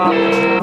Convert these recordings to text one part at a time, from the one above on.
hop.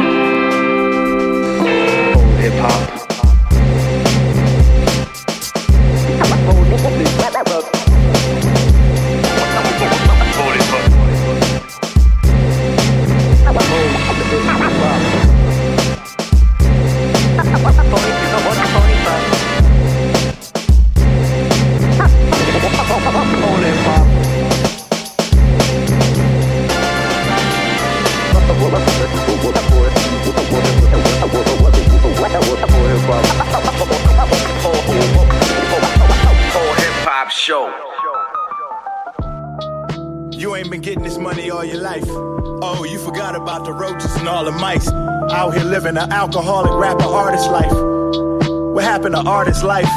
Alcoholic rapper artist life. What happened to artist life?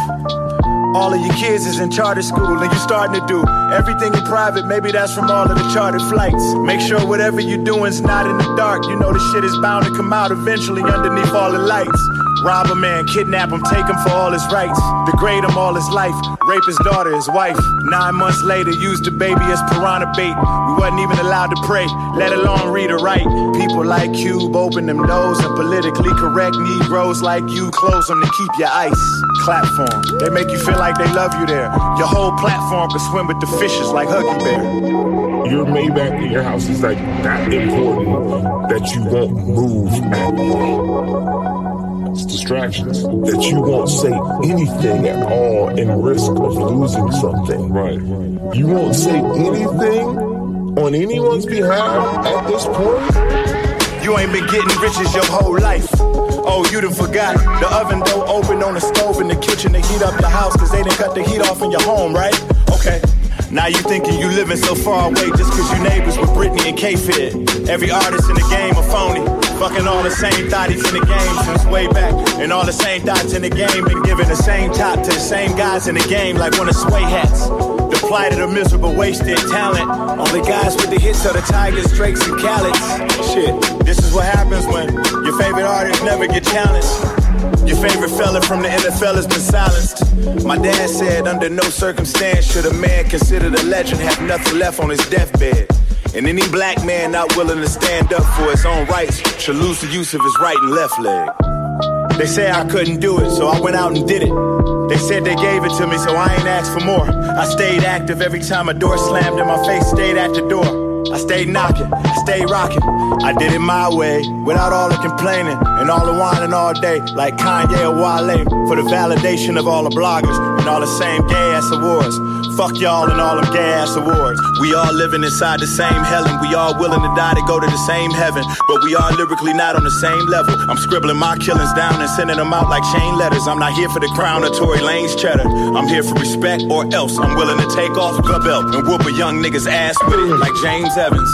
All of your kids is in charter school and you're starting to do everything in private. Maybe that's from all of the chartered flights. Make sure whatever you're doing's not in the dark. You know the shit is bound to come out eventually underneath all the lights. Rob a man, kidnap him, take him for all his rights. Degrade him all his life. Rape his daughter, his wife. Nine months later, used the baby as piranha bait. We wasn't even allowed to pray, let alone read or write. People like Cube open them doors and politically correct Negroes like you close them to keep your ice. Clap for 'em. They make you feel like they love you there. Your whole platform could swim with the fishes like Huggy Bear. Your Maybach in your house is like that important that you won't move at it's distractions. That you won't say anything at all in risk of losing something. Right. You won't say anything on anyone's behalf at this point. You ain't been getting riches your whole life. Oh, you done forgot. The oven door open on the stove in the kitchen to heat up the house cause they didn't cut the heat off in your home, right? Okay. Now you thinking you living so far away just cause you neighbors with Britney and K-Fed. Every artist in the game a phony. Fucking all the same thotties in the game since way back. And all the same thoughts in the game been giving the same top to the same guys in the game like one of sway hats. Plight of the miserable wasted talent. Only guys with the hits are the Tigers, Drakes, and Khaled's. Shit, this is what happens when your favorite artists never get challenged. Your favorite fella from the NFL has been silenced. My dad said, under no circumstance should a man considered a legend have nothing left on his deathbed. And any black man not willing to stand up for his own rights should lose the use of his right and left leg. They say I couldn't do it, so I went out and did it. They said they gave it to me, so I ain't asked for more. I stayed active every time a door slammed in my face, stayed at the door. I stayed knocking, I stayed rocking. I did it my way, without all the complaining and all the whining all day, like Kanye or Wale, for the validation of all the bloggers and all the same gay ass awards. Fuck y'all and all them gay ass awards. We all living inside the same hell and we all willing to die to go to the same heaven, but we are lyrically not on the same level. I'm scribbling my killings down and sending them out like chain letters. I'm not here for the crown or Tory Lane's cheddar. I'm here for respect or else I'm willing to take off the belt and whoop a young nigga's ass with it like James Evans.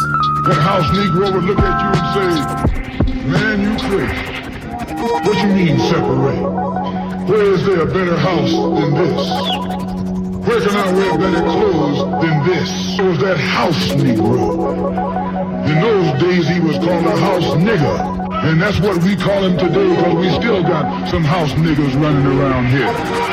That house Negro would look at you and say, man, you crazy. What you mean separate? Where is there a better house than this? Where can I wear better clothes than this? It was that house Negro. In those days he was called a house nigger. And that's what we call him today because we still got some house niggas running around here.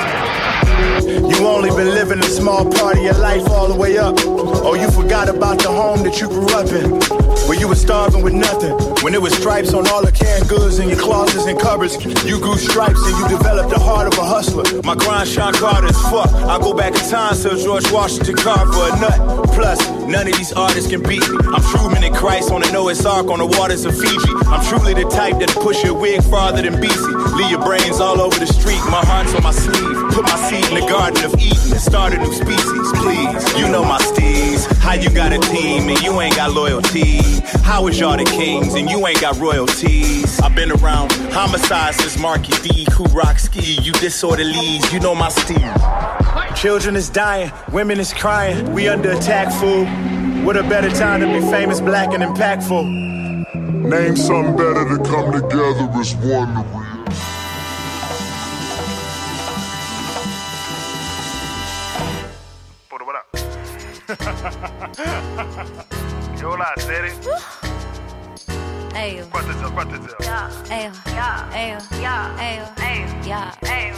You only been living a small part of your life all the way up. Oh, you forgot about the home that you grew up in. Where you were starving with nothing. When it was stripes on all the canned goods in your closets and cupboards. You grew stripes and you developed the heart of a hustler. My grind Sean Carter is fuck. I go back in time so George Washington carved for a nut. Plus, none of these artists can beat me. I'm Truman and Christ on a Noah's Ark on the waters of Fiji. I'm truly the type that'll push your wig farther than BC. Leave your brains all over the street. My heart's on my sleeve. Put my seed in the garden of Eden and start a new species, please. You know my steez. How you got a team and you ain't got loyalty? How is y'all the kings and you ain't got royalties? I've been around homicides since Markie Dee, Who Rock Ski. You disorderlies, you know my steez. Children is dying, women is crying. We under attack, fool. What a better time to be famous, black, and impactful. Name something better to come together as one hola, es el? ayo, ayo, ayo, ayo, ayo.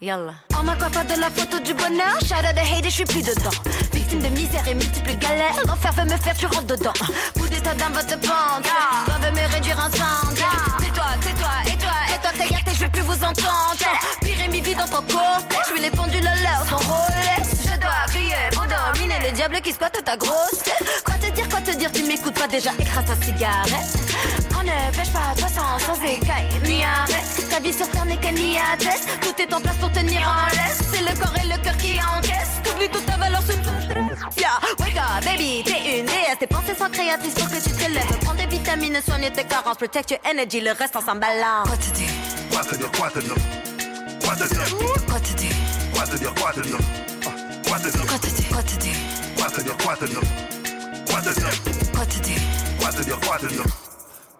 Yalla. En ma coiffe de la photo du bonheur, out the hate, je suis plus dedans. Victime de misère et multiples galères, l'enfer veut me faire, tu rentres dedans. Bout d'état dans votre pente, yeah. veut me réduire en cendres. C'est toi, c'est toi, et toi, et toi, t'es gâté, je vais plus vous entendre. Pyrémie vit dans ton corps, je suis les pendules à l'heure, sans Rolex. Les diables qui squattent ta grosse tête. Quoi te dire, quoi te dire, tu m'écoutes pas déjà, écrase ta cigarette. On ne pêche pas de poisson sans écaille, ni arrête. Ta vie sur terre n'est qu'un niadesse, tout est en place pour tenir en laisse. C'est le corps et le cœur qui encaissent. T'oublies toute ta valeur sous Yeah, wake up, baby, t'es une déesse. Tes pensées sont créatrices pour que tu te lèves. Prends des vitamines, soigne tes carences, protect your energy, le reste en s'emballant. Quoi te dire? Quoi te dire, quoi te dire? Quoi te dire? Quoi te dire? Quoi te dire,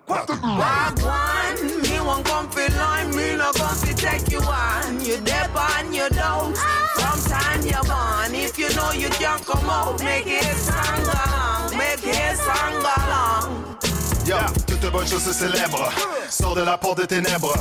Walk one, me won't come fi line, me no come fi take you on. You dip on your dose, from time you're born. If you know you can't come out, make it stronger, make it stronger. Long. Yeah, toute bonne chose se célèbre. Sors de la porte des ténèbres.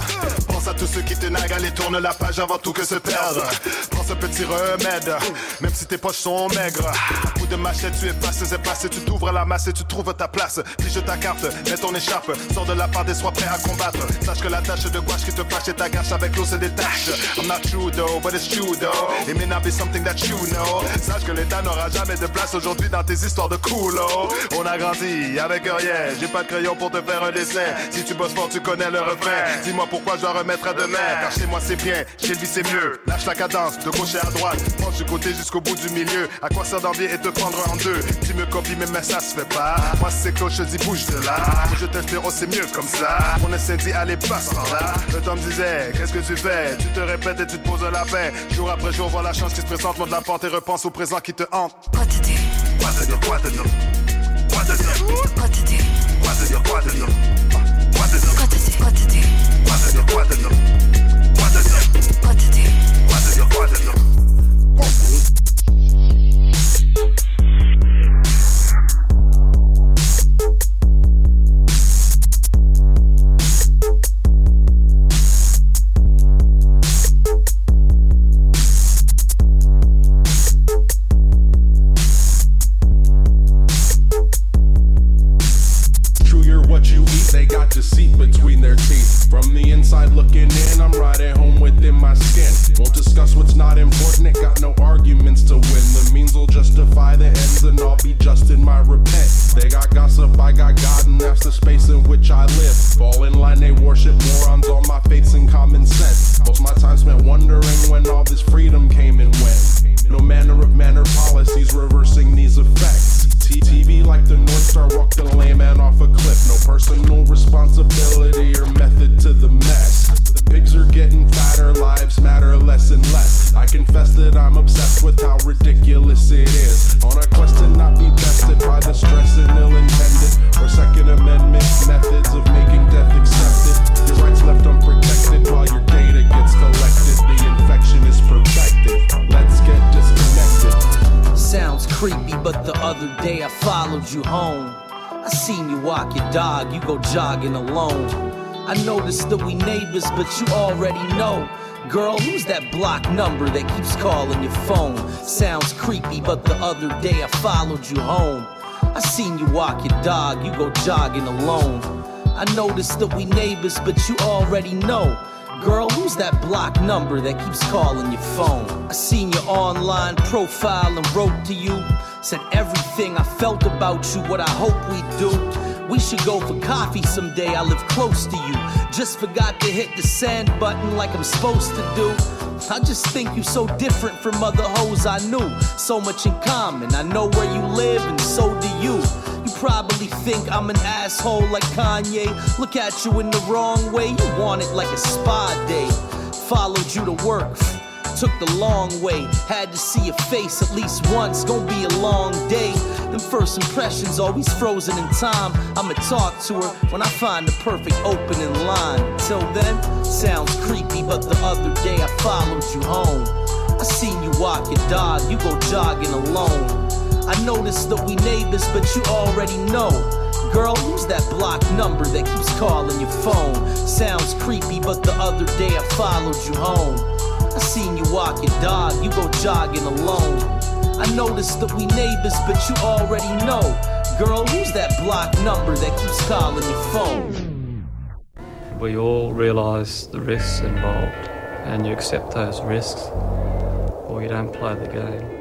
Pense à tous ceux qui te naguent, allez tourne la page avant tout que se perdre. Prends ce petit remède, même si tes poches sont maigres. Coup de machette, tu effaces, c'est passé, tu t'ouvres la masse et tu trouves ta place. Pige ta carte, mets ton écharpe, sors de la part et sois prêt à combattre. Sache que la tâche de gouache qui te fâche et ta gâche avec l'eau se détache. I'm not true though, but it's true though. It may not be something that you know. Sache que l'État n'aura jamais de place aujourd'hui dans tes histoires de coulo. On a grandi avec rien, j'ai pas de crayon pour te faire un dessin. Si tu bosses fort, tu connais le refrain. Dis-moi pourquoi je dois remettre à demain. Car chez moi c'est bien, chez lui c'est mieux. Lâche la cadence, de gauche et à droite. Prends du côté jusqu'au bout du milieu. À quoi sert d'envier et te prendre en deux? Tu me copies, mais, mais ça se fait pas. Moi c'est cloche, je dis bouge de là. Je t'inspire, c'est mieux comme ça. On essaie dit allez, passe par là. Le temps me disait, qu'est-ce que tu fais? Tu te répètes et tu te poses la peine. Jour après jour, vois la chance qui se présente. Monte la pente et repense au présent qui te hante. Quoi te dire? Quoi te dire, quoi te dire? Quoi te dire? Quoi te dire? Quoi te dire, quoi te dire? Quoi te From the inside looking in, I'm right at home within my skin. Won't discuss what's not important. It got no arguments to win. The means will justify the ends, and I'll be just in my repent. They got gossip, I got God, and that's the space in which I live. Fall in line, they worship morons. All my faiths and common sense. Most my time spent wondering when all this freedom came and went. No manner of manner policies reversing these effects. TV like the North Star walk the layman off a cliff. No personal responsibility or method to the mess. The pigs are getting fatter, lives matter less and less. I confess that I'm obsessed with how ridiculous it is. On a quest to not be bested by the stress and ill intended or Second Amendment methods of making death accepted. Your rights left unprotected while your data gets collected. The infection is perfected. Let's. Sounds creepy, but the other day I followed you home. I seen you walk your dog, you go jogging alone. I noticed that we neighbors, but you already know. Girl, who's that block number that keeps calling your phone? Sounds creepy, but the other day I followed you home. I seen you walk your dog, you go jogging alone. I noticed that we neighbors, but you already know. Girl, who's that block number that keeps calling your phone? I seen your online profile and wrote to you. Said everything I felt about you, what I hope we do. We should go for coffee someday, I live close to you. Just forgot to hit the send button like I'm supposed to do. I just think you so different from other hoes I knew. So much in common, I know where you live and so do you. You probably think I'm an asshole like Kanye. Look at you in the wrong way, you want it like a spa day. Followed you to work, took the long way. Had to see your face at least once, gonna be a long day. Them first impressions always frozen in time. I'ma talk to her when I find the perfect opening line. Till then, sounds creepy, but the other day I followed you home. I seen you walk your dog, you go jogging alone. I noticed that we neighbors, but you already know. Girl, who's that block number that keeps calling your phone? Sounds creepy, but the other day I followed you home. I seen you walk your dog, you go jogging alone. I noticed that we neighbors, but you already know. Girl, who's that block number that keeps calling your phone? We all realise the risks involved, and you accept those risks, or you don't play the game.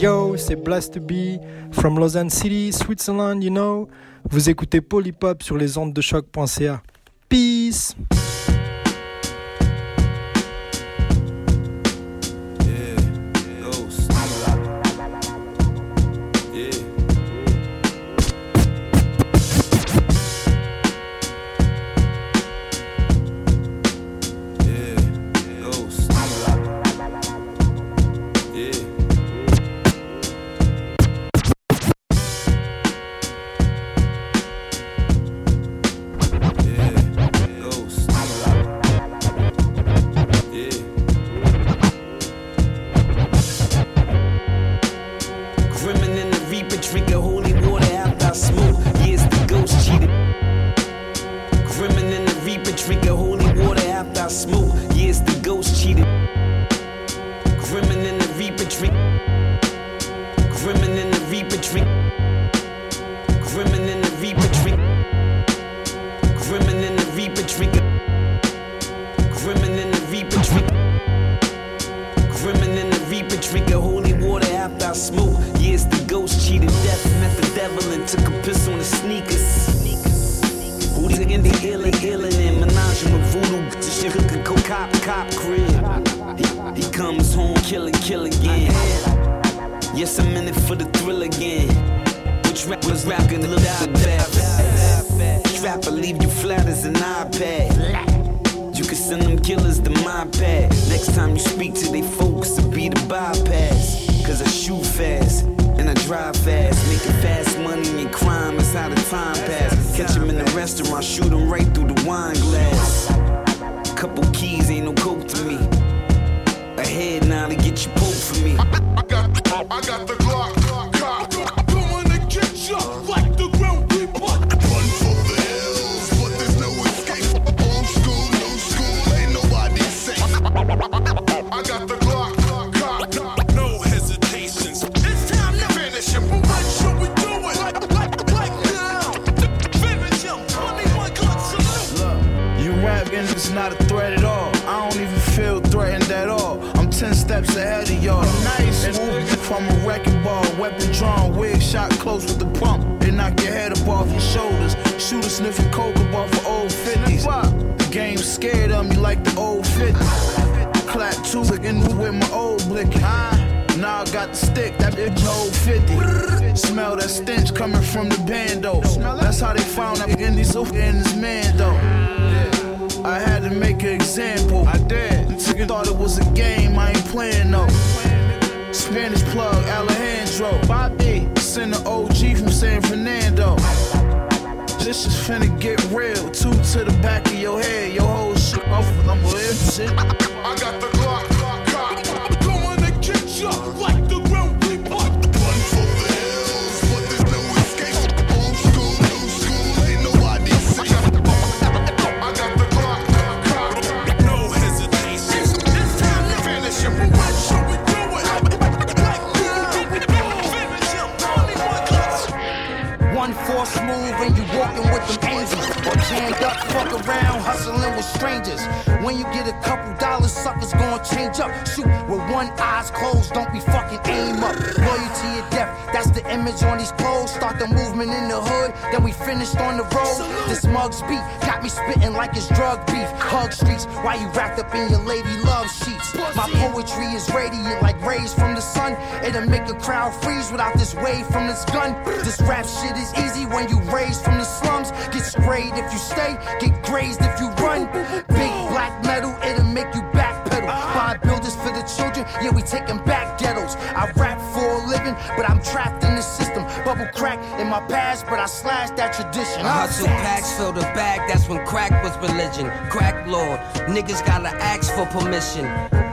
Yo, c'est Blast to Be from Lausanne City, Switzerland, you know. Vous écoutez Polypop sur les ondes de choc.ca. killers to pad. Next time you speak to they folks, it'll be the bypass. Cause I shoot fast and I drive fast. Making fast money and crime is how the time pass. Catch him in the restaurant, shoot him right through the wine glass. Couple keys, ain't no coke to me. Ahead now to get you pulled for me. I got, I got the Glock. From a wrecking ball. Weapon drawn, wig shot close with the pump. They knock your head up off your shoulders. Shooter sniffing coke up off of old 50s. The game scared of me like the old 50s. Clap two again with my old blick. Now I got the stick, that bitch old 50. Smell that stench coming from the bando. That's how they found out in these in this man though. I had to make an example. I did. Thought it was a game, I ain't playing no. Spanish plug, Alejandro. Bobby, send an OG from San Fernando. This is finna get real. Two to the back of your head, your whole shit off. I'm shit. I got the Glock. Fuck around, hustling with strangers. When you get a couple dollars, suckers gonna change up. Shoot with one eye's closed, don't be fucking aim up. Loyalty or death, that's the image on these clothes. Start the movement in the hood, then we finished on the road. This mug's beat got me spitting like it's drug beef. Hug streets, why you wrapped up in your lady love sheets? My poetry is radiant like rays from the sun. It'll make a crowd freeze without this wave from this gun. This rap shit is easy when you raised from the slums. Get sprayed if you stay, get grazed if you run. Big black metal, it'll make you backpedal. Bodybuilders for the children, yeah, we taking back ghettos. I rap for a living, but I'm trapped in the system. Bubble crack in my past, but I slashed that tradition. I hustle packs, fill the bag, that's when crack was religion. Crack lord, niggas gotta ask for permission.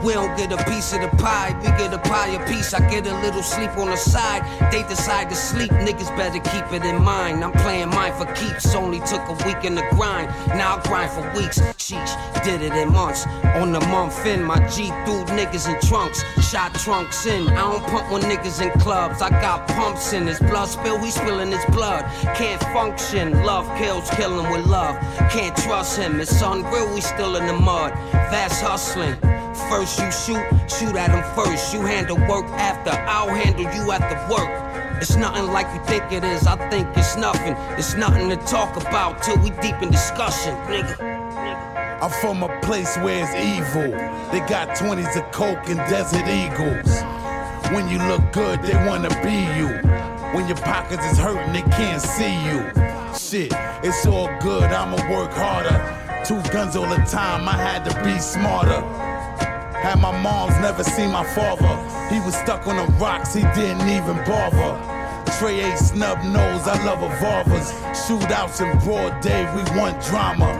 We don't get a piece of the pie, we get a pie a piece. I get a little sleep on the side. They decide to sleep, niggas better keep it in mind. I'm playing mine for keeps, only took a week in the grind. Now I grind for weeks. Sheesh, did it in months. On the month in, my G threw niggas in trunks, shot trunks in. I don't pump when niggas in clubs. I got pumps in his blood spill, we spilling his blood. Can't function, love kills, killing with love. Can't trust him, it's grill, we still in the mud. Fast hustling. First you shoot, shoot at him first. You handle work after, I'll handle you at the work. It's nothing like you think it is, I think it's nothing. It's nothing to talk about till we deep in discussion, nigga. I'm from a place where it's evil. They got 20s of coke and desert eagles. When you look good, they wanna be you. When your pockets is hurting, they can't see you. Shit, it's all good, I'ma work harder. Two guns all the time, I had to be smarter. Had my moms never seen my father. He was stuck on the rocks, he didn't even bother. Trey A snub nose, I love evolvers. Shootouts in broad day, we want drama.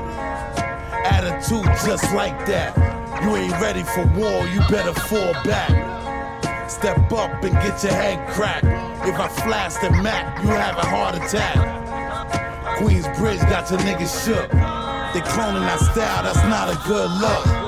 Attitude just like that. You ain't ready for war, you better fall back. Step up and get your head cracked. If I flash the Mac, you have a heart attack. Queens Bridge got your niggas shook. They cloning our style, that's not a good look.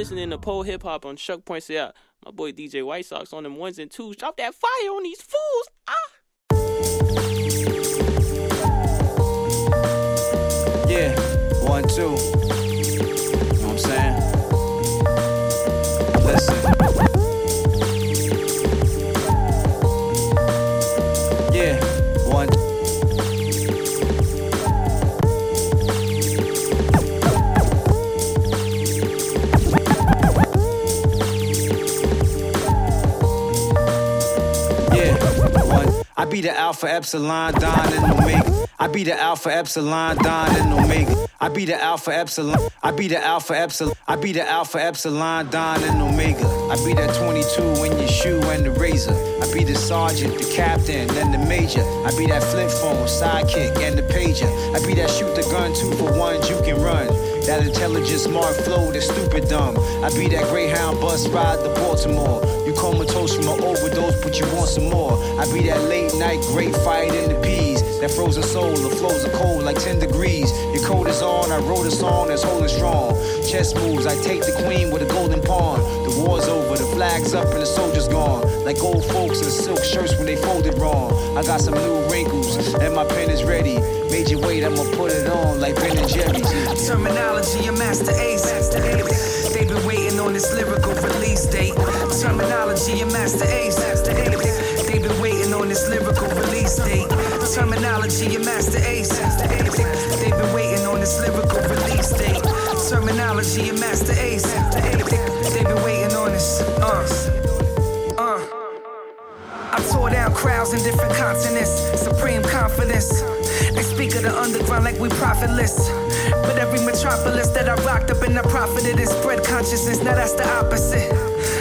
Listening to pole hip hop on Chuck Points Out. My boy DJ White Sox on them ones and twos. Drop that fire on these fools. Ah. Yeah, one, two. Be the Alpha Epsilon Don and Omega. I be the Alpha Epsilon Don and Omega. I be the Alpha Epsilon. I be the Alpha Epsilon. I be the Alpha Epsilon Don and Omega. I be that 22 in your shoe and the razor. I be the sergeant, the captain, and the major. I be that flip phone, sidekick, and the pager. I be that shoot the gun, two for ones you can run. That intelligent, smart flow, that stupid dumb. I be that Greyhound bus ride to Baltimore. You comatose from an overdose, but you want some more. I be that late night great fight in the peas. That frozen soul, the flows are cold like 10 degrees. Your coat is on, I wrote a song that's holding strong. Chess moves, I take the queen with a golden pawn. The war's over, the flag's up, and the soldier's gone. Like old folks in silk shirts when they folded wrong. I got some new wrinkles, and my pen is ready. Major weight, I'ma put it on like Ben and Jerry's. Termanology, a Masta Ace. They've been waiting on this lyrical release date. Termanology, a Masta Ace. They've been waiting on this lyrical release date. Termanology, a Masta Ace. They've been waiting on this lyrical release date. Termanology, a Masta Ace. They've been waiting on this. Uh. Uh. I tore down crowds in different continents. Supreme confidence. They speak of the underground like we profitless. But every metropolis that I rocked up and I profited and spread consciousness. Now that's the opposite.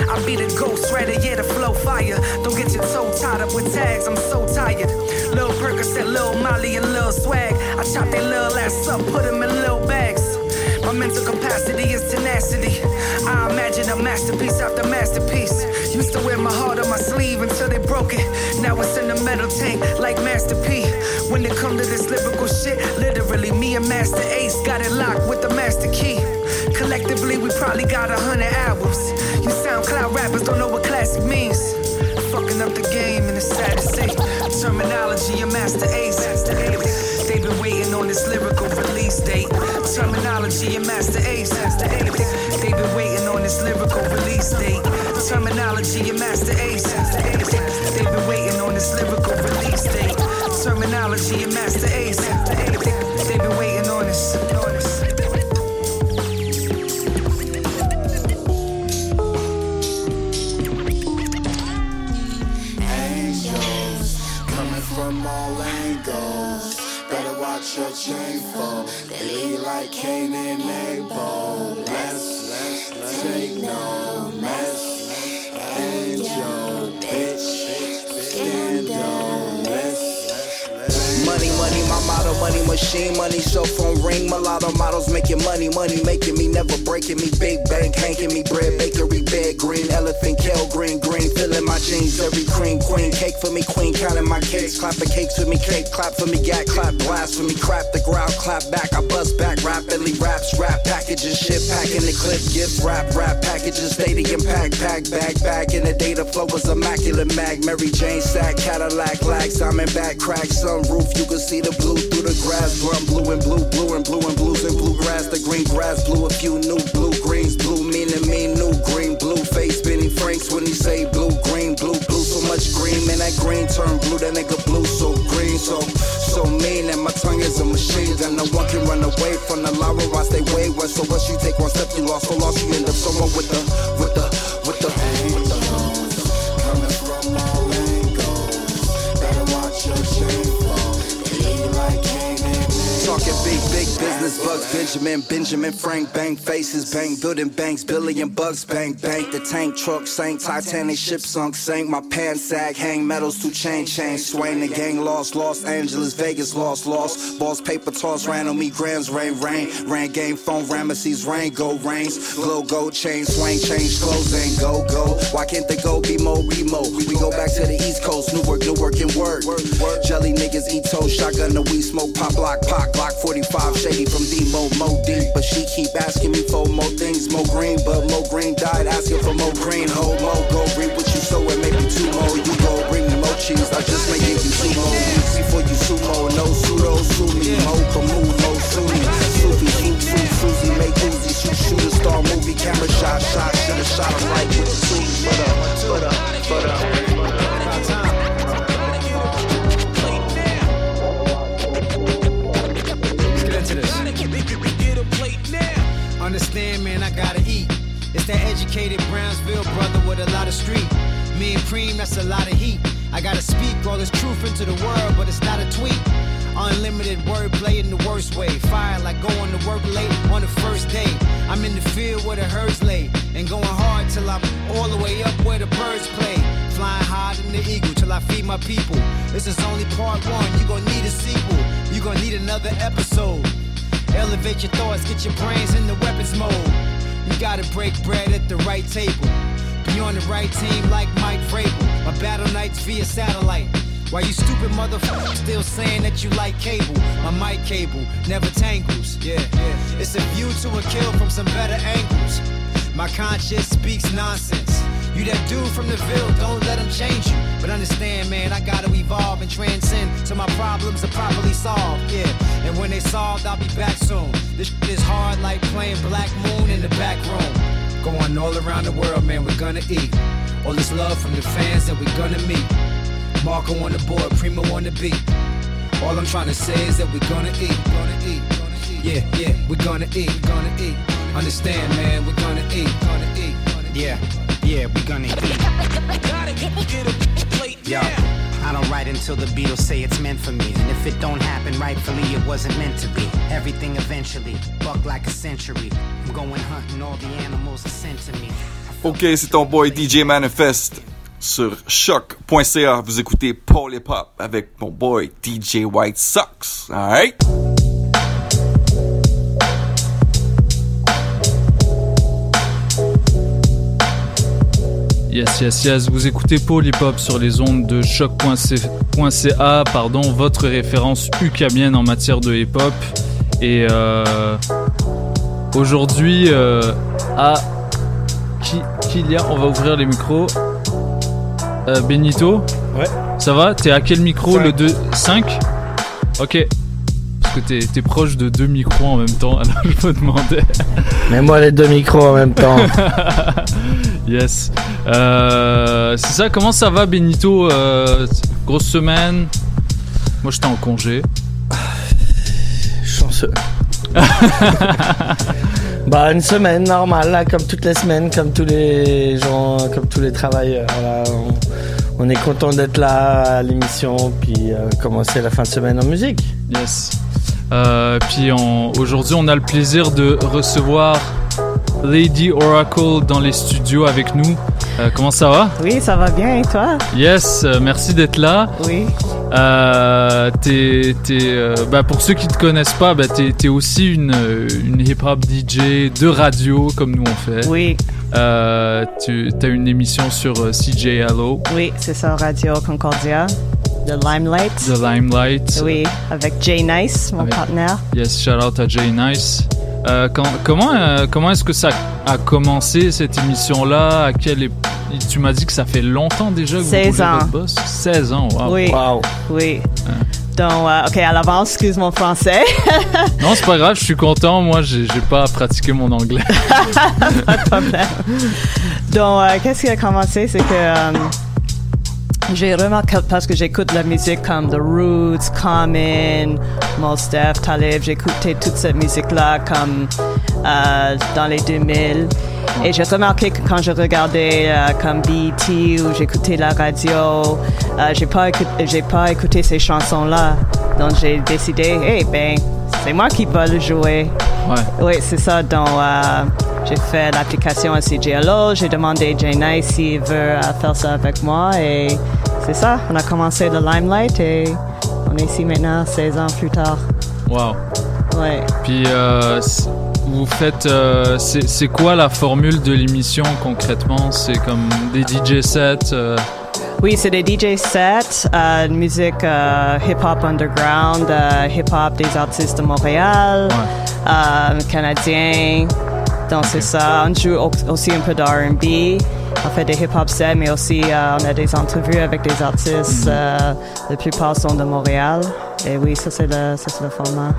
I be the ghost writer, yeah, the flow fire. Don't get your toe tied up with tags, I'm so tired. Lil Percocet, Lil Molly, and Lil Swag. I chop their little ass up, put them in little bags. Mental capacity is tenacity. I imagine a masterpiece after masterpiece. Used to wear my heart on my sleeve until they broke it. Now it's in the metal tank like Master P. When it come to this lyrical shit, literally me and Masta Ace got it locked with the master key. Collectively, we probably got a hundred albums. You SoundCloud rappers don't know what classic means. Fucking up the game and it's sad to see. Termanology, a Masta Ace. They've been waiting on this lyrical release date. Termanology, a Masta Ace. They've been waiting on this lyrical release date. Termanology, a Masta Ace. They've been waiting on this lyrical release date. Termanology, a Masta Ace. They've been waiting on this. On this. Chain fall. They lead like Cain Lotto money machine, money cell phone ring. Mulatto models making money, money making me, never breaking me. Big bank hanking me, bread bakery, bed green, elephant kale green, green. Filling my jeans, every cream queen. Cake for me, queen, counting my cakes. Clapping cakes with me, cake, clap for me, gat, clap, blast for me. Crap the ground, clap back. I bust back rapidly, raps, rap packages, shit packing the clip, gift wrap, rap packages, stadium pack, pack, bag, back. In the data flow was immaculate mag. Mary Jane sack, Cadillac, lag, Simon back, crack, sunroof. You can see the blue through the grass. Drum blue and blue, blue and blue and blues and blue grass. The green grass, blue a few new blue greens, blue meaning me, new green, blue face. Benny Franks when he say blue, green, blue, blue. So much green, man, that green turn blue. That nigga blue so green, so so mean. And my tongue is a machine. And no one can run away from the lava. I stay wayward. So what you take Benjamin, Frank, bank faces, bang building banks, billion bucks, bang bank. The tank truck sank, Titanic ship sunk, sank. My pants sag, hang metals to chain, chain, swing. The gang lost, Los Angeles, Vegas lost, lost. Balls, paper toss, ran on me, grams, rain, rain. Ran game, phone, Ramesses, rain, go, rains. Glow, gold chain, swing, change clothes, and go, go. Why can't they go be mo, remo? We go back to the East Coast, Newark, Newark, and work. Jelly niggas eat toast, shotgun the weed smoke, pop, lock, pop, Glock 45, shady from Demo, Mo deep. But she keep asking me for more things, more green. But Moe Greene died asking for more green. Ho, Mo, go read what you sow and maybe two more. You go bring me more cheese, I just give you two more weeks before you sumo. No pseudo, sue me. Mo, Camus, Mo, Sunni. Sufi, Su, Su, Susie, make Uzi, shoot, shoot a star movie, camera shot, shot, should've shot him right with the Susie. But uh, but uh, but uh. Understand, man, I gotta eat. It's that educated Brownsville brother with a lot of street. Me and Cream, that's a lot of heat. I gotta speak all this truth into the world, but it's not a tweet. Unlimited wordplay in the worst way. Fire like going to work late on the first day. I'm in the field where the herds lay. And going hard till I'm all the way up where the birds play. Flying high than the eagle till I feed my people. This is only part one, you gon' need a sequel. You gon' need another episode. Elevate your thoughts, get your brains in the weapons mode. You gotta break bread at the right table. Be on the right team like Mike Vrabel. My battle nights via satellite. Why you stupid motherfucker still saying that you like cable? My mic cable never tangles. Yeah, yeah. It's a view to a kill from some better angles. My conscience speaks nonsense. You that dude from the Ville, don't let him change you. But understand, man, I gotta evolve and transcend so my problems are properly solved. Yeah, and when they solved, I'll be back soon. This is hard like playing Black Moon in the back room. Going all around the world, man, we're gonna eat. All this love from the fans that we're gonna meet. Marco on the board, Primo on the beat. All I'm trying to say is that we're gonna eat, gonna eat, gonna eat. Yeah, yeah, we're gonna eat, gonna eat. Understand, man, we're gonna eat, gonna eat. Yeah, yeah, we gonna eat. Yo, I don't write until the Beatles say it's meant for me. And if it don't happen rightfully, it wasn't meant to be. Everything eventually, buck like a century. I'm going hunting, all the animals are sent to me. Ok, c'est ton boy DJ Manifest sur choq.ca. Vous écoutez Paul Hip Hop avec mon boy DJ White Sox. Alright? Yes, yes, yes. Vous écoutez Paul Hip Hop sur les ondes de choc.ca, pardon, votre référence ucabienne en matière de hip hop. Et euh, aujourd'hui, euh, à qui, qu'il y a, on va ouvrir les micros. Euh, Benito? Ouais. Ça va? T'es à quel micro Cinq. Le 2 5 Ok. Parce que t'es, t'es proche de deux micros en même temps, alors je me demandais. Mets-moi les deux micros en même temps. yes. Euh, c'est ça, comment ça va Benito Euh, Grosse semaine? Moi j'étais en congé. Chanceux. bah une semaine normale là, comme toutes les semaines, comme tous les gens, comme tous les travailleurs. On, on est content d'être là à l'émission, puis euh, commencer la fin de semaine en musique. Yes. Puis aujourd'hui on a le plaisir de recevoir Lady Oracle dans les studios avec nous. Euh, comment ça va? Oui, ça va bien et toi? Yes, euh, merci d'être là. Oui. Euh, t'es, t'es, bah, pour ceux qui te connaissent pas, bah, t'es, t'es aussi une, une hip-hop DJ de radio comme nous on fait. Oui. Tu as une émission sur euh, CJLO. Oui, c'est ça, Radio Concordia, The Limelight. The Limelight. Oui, avec Jay Nice, mon Avec- partenaire. Yes, shout out à Jay Nice. Euh, quand- comment euh, comment est-ce que ça a commencé cette émission-là? À quelle ép- Tu m'as dit que ça fait longtemps déjà que vous 16 roulez ans. votre boss? 16 ans, wow. Oui. Oui. Donc, euh, ok, à l'avance, excuse mon français. Non, c'est pas grave, je suis content. Moi, j'ai j'ai pas pratiqué mon anglais. pas de problème. Donc, euh, qu'est-ce qui a commencé, c'est que euh, j'ai remarqué, parce que j'écoute la musique comme The Roots, Common, Mos Def, Talib, j'écoutais toute cette musique-là comme euh, dans les 2000. Et j'ai remarqué que quand je regardais euh, comme BET ou j'écoutais la radio, euh, j'ai pas, j'ai pas écouté ces chansons-là. Donc j'ai décidé, hey, ben, c'est moi qui vais le jouer. Ouais. Oui, c'est ça. Donc, euh, j'ai fait l'application à CGLO. J'ai demandé à Jay Nice s'il veut euh, faire ça avec moi. Et c'est ça. On a commencé le Limelight et on est ici maintenant, 16 ans plus tard. Wow. Ouais. Puis, euh, vous faites. euh, c'est quoi la formule de l'émission concrètement? C'est comme des DJ sets euh, Oui, c'est des DJ sets, euh, musique euh, hip-hop underground, euh, hip-hop des artistes de Montréal, canadiens. Donc, c'est ça. On joue au- aussi un peu de R&B. On fait des hip-hop sets, mais aussi euh, on a des entrevues avec des artistes. euh, la plupart sont de Montréal. Et oui, ça, c'est le, ça, c'est le format.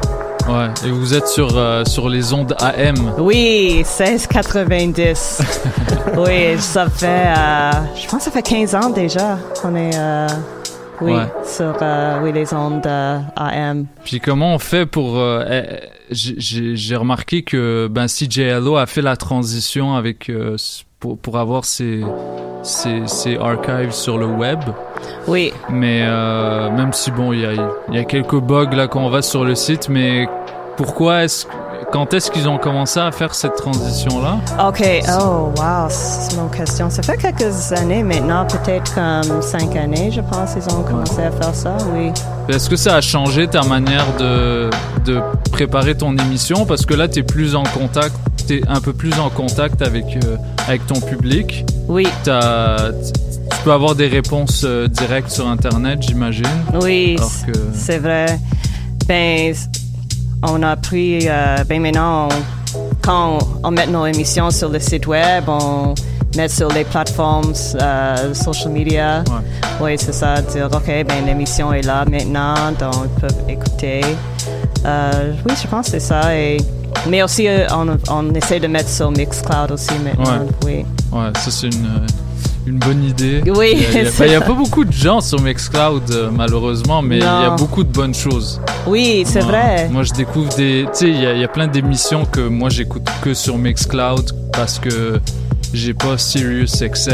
Ouais. Et vous êtes sur, euh, sur les ondes AM. Oui, 1690. oui, ça fait, euh, je pense que ça fait 15 ans déjà qu'on est, euh, oui, Ouais. sur euh, oui, les ondes euh, AM. Puis comment on fait pour... euh, eh, j'ai- remarqué que ben, CJLO a fait la transition avec, euh, pour, pour avoir ses, ses, ses archives sur le web. Oui. Mais euh, même si, bon, il y a, il y a quelques bugs là quand on va sur le site, mais pourquoi est-ce... Quand est-ce qu'ils ont commencé à faire cette transition-là? OK. Oh, wow. C'est mon question. Ça fait quelques années maintenant, peut-être comme cinq années, je pense, ils ont commencé à faire ça, oui. Est-ce que ça a changé ta manière de, de préparer ton émission? Parce que là, tu es plus en contact, tu es un peu plus en contact avec, euh, avec ton public. Oui. Tu peux avoir des réponses euh, directes sur Internet, j'imagine. Oui, que... c'est vrai. Ben, on a pris, euh, ben maintenant, on- quand on, on met nos émissions sur le site web, on met sur les plateformes euh, social media. Oui, c'est ça, dire, OK, ben l'émission est là maintenant, donc ils peuvent écouter. Euh, oui, je pense que c'est ça. Et, mais aussi, euh, on, on essaie de mettre sur Mixcloud aussi maintenant, oui. Ouais, ça c'est une, une bonne idée. Oui, Il y a- ça. pas beaucoup de gens sur Mixcloud, euh, malheureusement, mais il y a Non. beaucoup de bonnes choses. Oui, c'est vrai. Moi, je découvre des. Tu sais, il y, a- il y a plein d'émissions que moi j'écoute que sur Mixcloud parce que j'ai pas Sirius XM,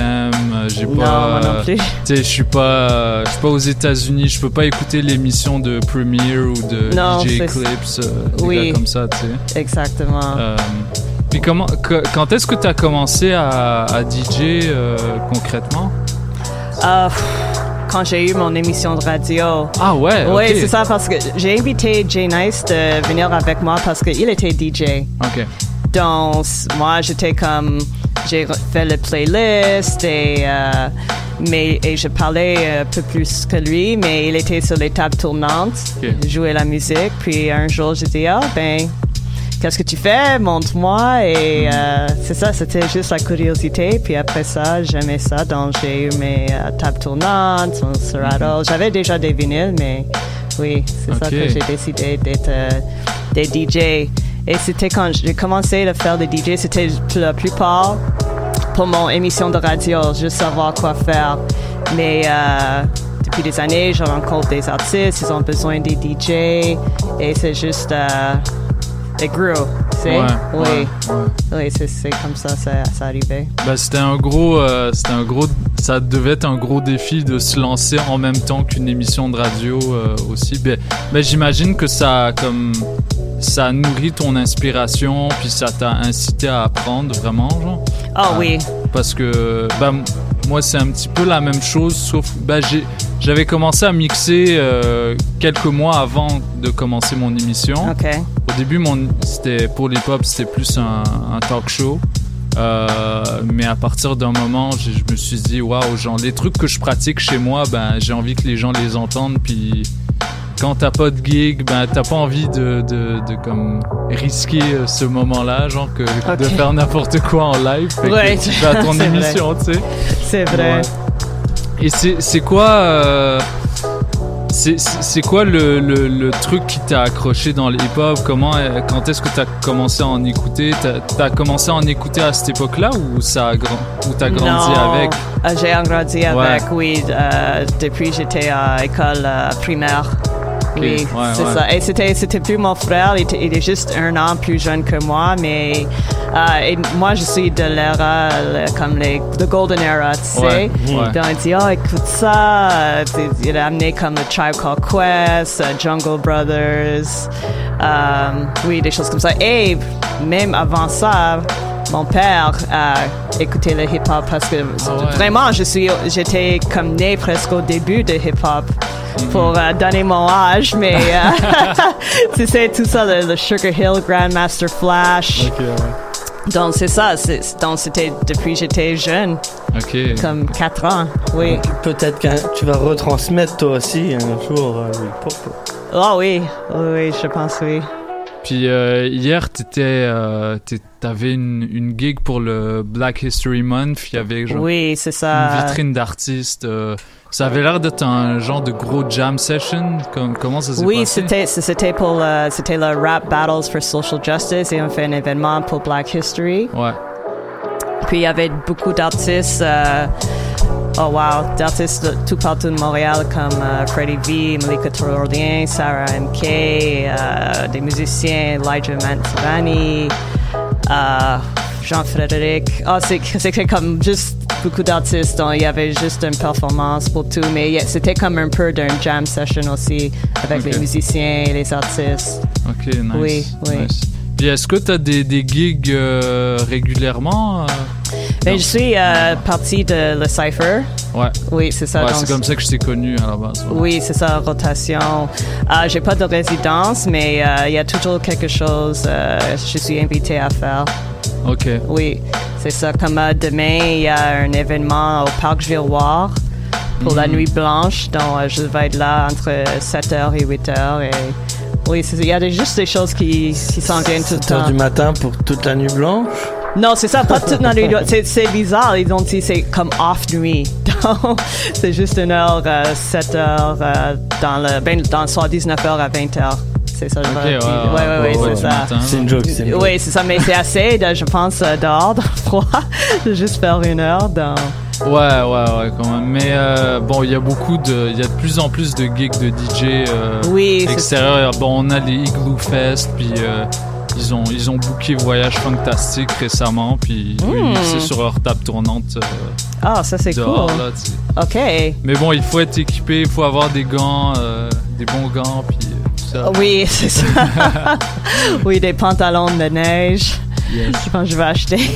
euh, j'ai Non, pas. moi non plus. Tu sais, je suis pas, je suis pas aux États-Unis, je peux pas écouter l'émission de Premiere ou de Non, DJ Eclipse, euh, des Oui. gars comme ça, tu sais. Exactement. Euh, puis comment, que- quand est-ce que tu as commencé à, à DJ euh, concrètement? Euh, quand j'ai eu mon émission de radio. Ah ouais, Oui, c'est ça parce que j'ai invité Jay Nice de venir avec moi parce qu'il était DJ. Ok. Donc, moi, j'étais comme. J'ai fait le playlist et. euh, mais, et je parlais un peu plus que lui, mais il était sur les tables tournantes. Ok. Il jouait la musique. Puis un jour, j'ai dit, ah, ben, qu'est-ce que tu fais? Montre-moi. Et euh, c'est ça, c'était juste la curiosité. Puis après ça, j'aimais ça. Donc, j'ai eu mes euh, tables tournantes, mon Serato. J'avais déjà des vinyles, mais oui, c'est ça que j'ai décidé d'être euh, des DJ. Et c'était quand j'ai commencé à faire des DJ, c'était pour la plupart pour mon émission de radio, juste savoir quoi faire. Mais euh, depuis des années, je rencontre des artistes, ils ont besoin des DJ et c'est juste it grew? Ouais, oui, ouais, oui, c'est, c'est comme ça, ça, ça arrivait. Bah, c'était un gros, euh, c'était un gros, ça devait être un gros défi de se lancer en même temps qu'une émission de radio euh, aussi. Ben, ben, j'imagine que ça, comme, ça a nourri ton inspiration, puis ça t'a incité à apprendre vraiment, genre. Ah oui. Parce que, ben, moi, c'est un petit peu la même chose, sauf bah, j'avais commencé à mixer euh, quelques mois avant de commencer mon émission. Au début, mon, c'était pour l'hip-hop, c'était plus un, un talk show. Euh, mais à partir d'un moment, je me suis dit, waouh, genre les trucs que je pratique chez moi, ben j'ai envie que les gens les entendent. Puis quand t'as pas de gig, ben t'as pas envie de, de, de comme risquer euh, ce moment-là, genre que de faire n'importe quoi en live. Fait que Ouais, tu fais à ton émission, tu sais. C'est vrai. Ouais. Et c'est quoi euh, c'est quoi le, le, le truc qui t'a accroché dans le hip-hop? Comment euh, quand est-ce que t'as commencé à en écouter? T'as as commencé à en écouter à cette époque-là ou ça ou t'as grandi Non, avec? Euh, J'ai grandi Ouais. avec, oui, euh, depuis j'étais à l'école primaire. Oui, ouais, c'est ouais. ça. Et c'était, c'était plus mon frère, il, était- il est juste un an plus jeune que moi, mais euh, et moi je suis de l'ère, euh, comme les, the golden era, tu sais. Ouais. Donc il dit, oh écoute ça, euh, il a amené comme le Tribe Called Quest, euh, Jungle Brothers, oui, des choses comme ça. Et même avant ça, mon père a écouté le hip-hop parce que Ah ouais. vraiment, je suis, j'étais comme né presque au début de hip-hop pour euh, donner mon âge, mais euh, tu sais, tout ça, le, le Sugar Hill Grandmaster Flash. Donc c'est ça, c'est- donc c'était depuis que j'étais jeune, Ok. comme 4 ans, oui. Peut-être que tu vas retransmettre toi aussi un jour euh. Oh oui, oui, oui, je pense oui. Puis euh, hier, t'étais, euh, t'avais une, une gig pour le Black History Month. Il y avait genre Oui, c'est ça. une vitrine d'artistes. euh, ça avait l'air d'être un genre de gros jam session. Comme, comment ça s'est Oui, passé? c'était c'était pour le, c'était le Rap Battles for Social Justice et on fait un événement pour Black History. Ouais. Puis il y avait beaucoup d'artistes, euh, oh wow, d'artistes de tout partout de Montréal comme euh, Freddie V, Malika Tourdien, Sarah MK, euh, des musiciens, Elijah Mantovani, euh, Jean-Frédéric. Oh, c'est comme juste beaucoup d'artistes. Donc il y avait juste une performance pour tout, mais yeah, c'était comme un peu d'un jam session aussi avec les musiciens et les artistes. Ok, nice. Oui, oui. nice. Est-ce que t'as des, des gigs euh, régulièrement euh? Ben, je suis euh, partie de le Cypher. Ouais. Oui, c'est ça. Ouais, c'est comme ça que je t'ai connu à la base. ouais. Oui, c'est ça, rotation. Euh, j'ai pas de résidence, mais euh, il y a toujours quelque chose euh, je suis invitée à faire. Ok. Oui, c'est ça. Comme euh, demain, il y a un événement au Parc Giroir pour la Mhm. Nuit Blanche. Donc, euh, je vais être là entre 7h et 8h. Et oui, il y a des- juste des choses qui, qui s'en viennent tout le 7 heures temps. du matin pour toute la nuit blanche? Non, c'est ça, pas toute nuit. C'est, c'est bizarre, ils ont dit c'est comme off nuit. Donc, c'est juste une heure, 7 heures euh, dans le, ben, dans le soir, 19 heures à 20 heures. C'est ça, je Ok, vais- ouais, ouais, ouais, ouais, ouais, c'est ça. C'est une joke, c'est une joke. Oui, c'est ça, mais c'est assez, de, je pense, euh, dehors, dans le froid, de juste faire une heure dans. Ouais, ouais, ouais, quand même. Mais euh, bon, il y a beaucoup de. Il y a de plus en plus de gigs de DJ euh, Oui, extérieurs. Bon, on a les Igloo Fest, puis euh, ils, ont, ils ont booké Voyage Fantastique récemment, puis Hmm. mixaient sur leur table tournante. euh, Ah, ça, c'est cool. là. OK. Mais bon, il faut être équipé, il faut avoir des gants, euh, des bons gants, puis euh, tout ça. Oui, c'est ça. oui, des pantalons de neige. Je pense que je vais acheter.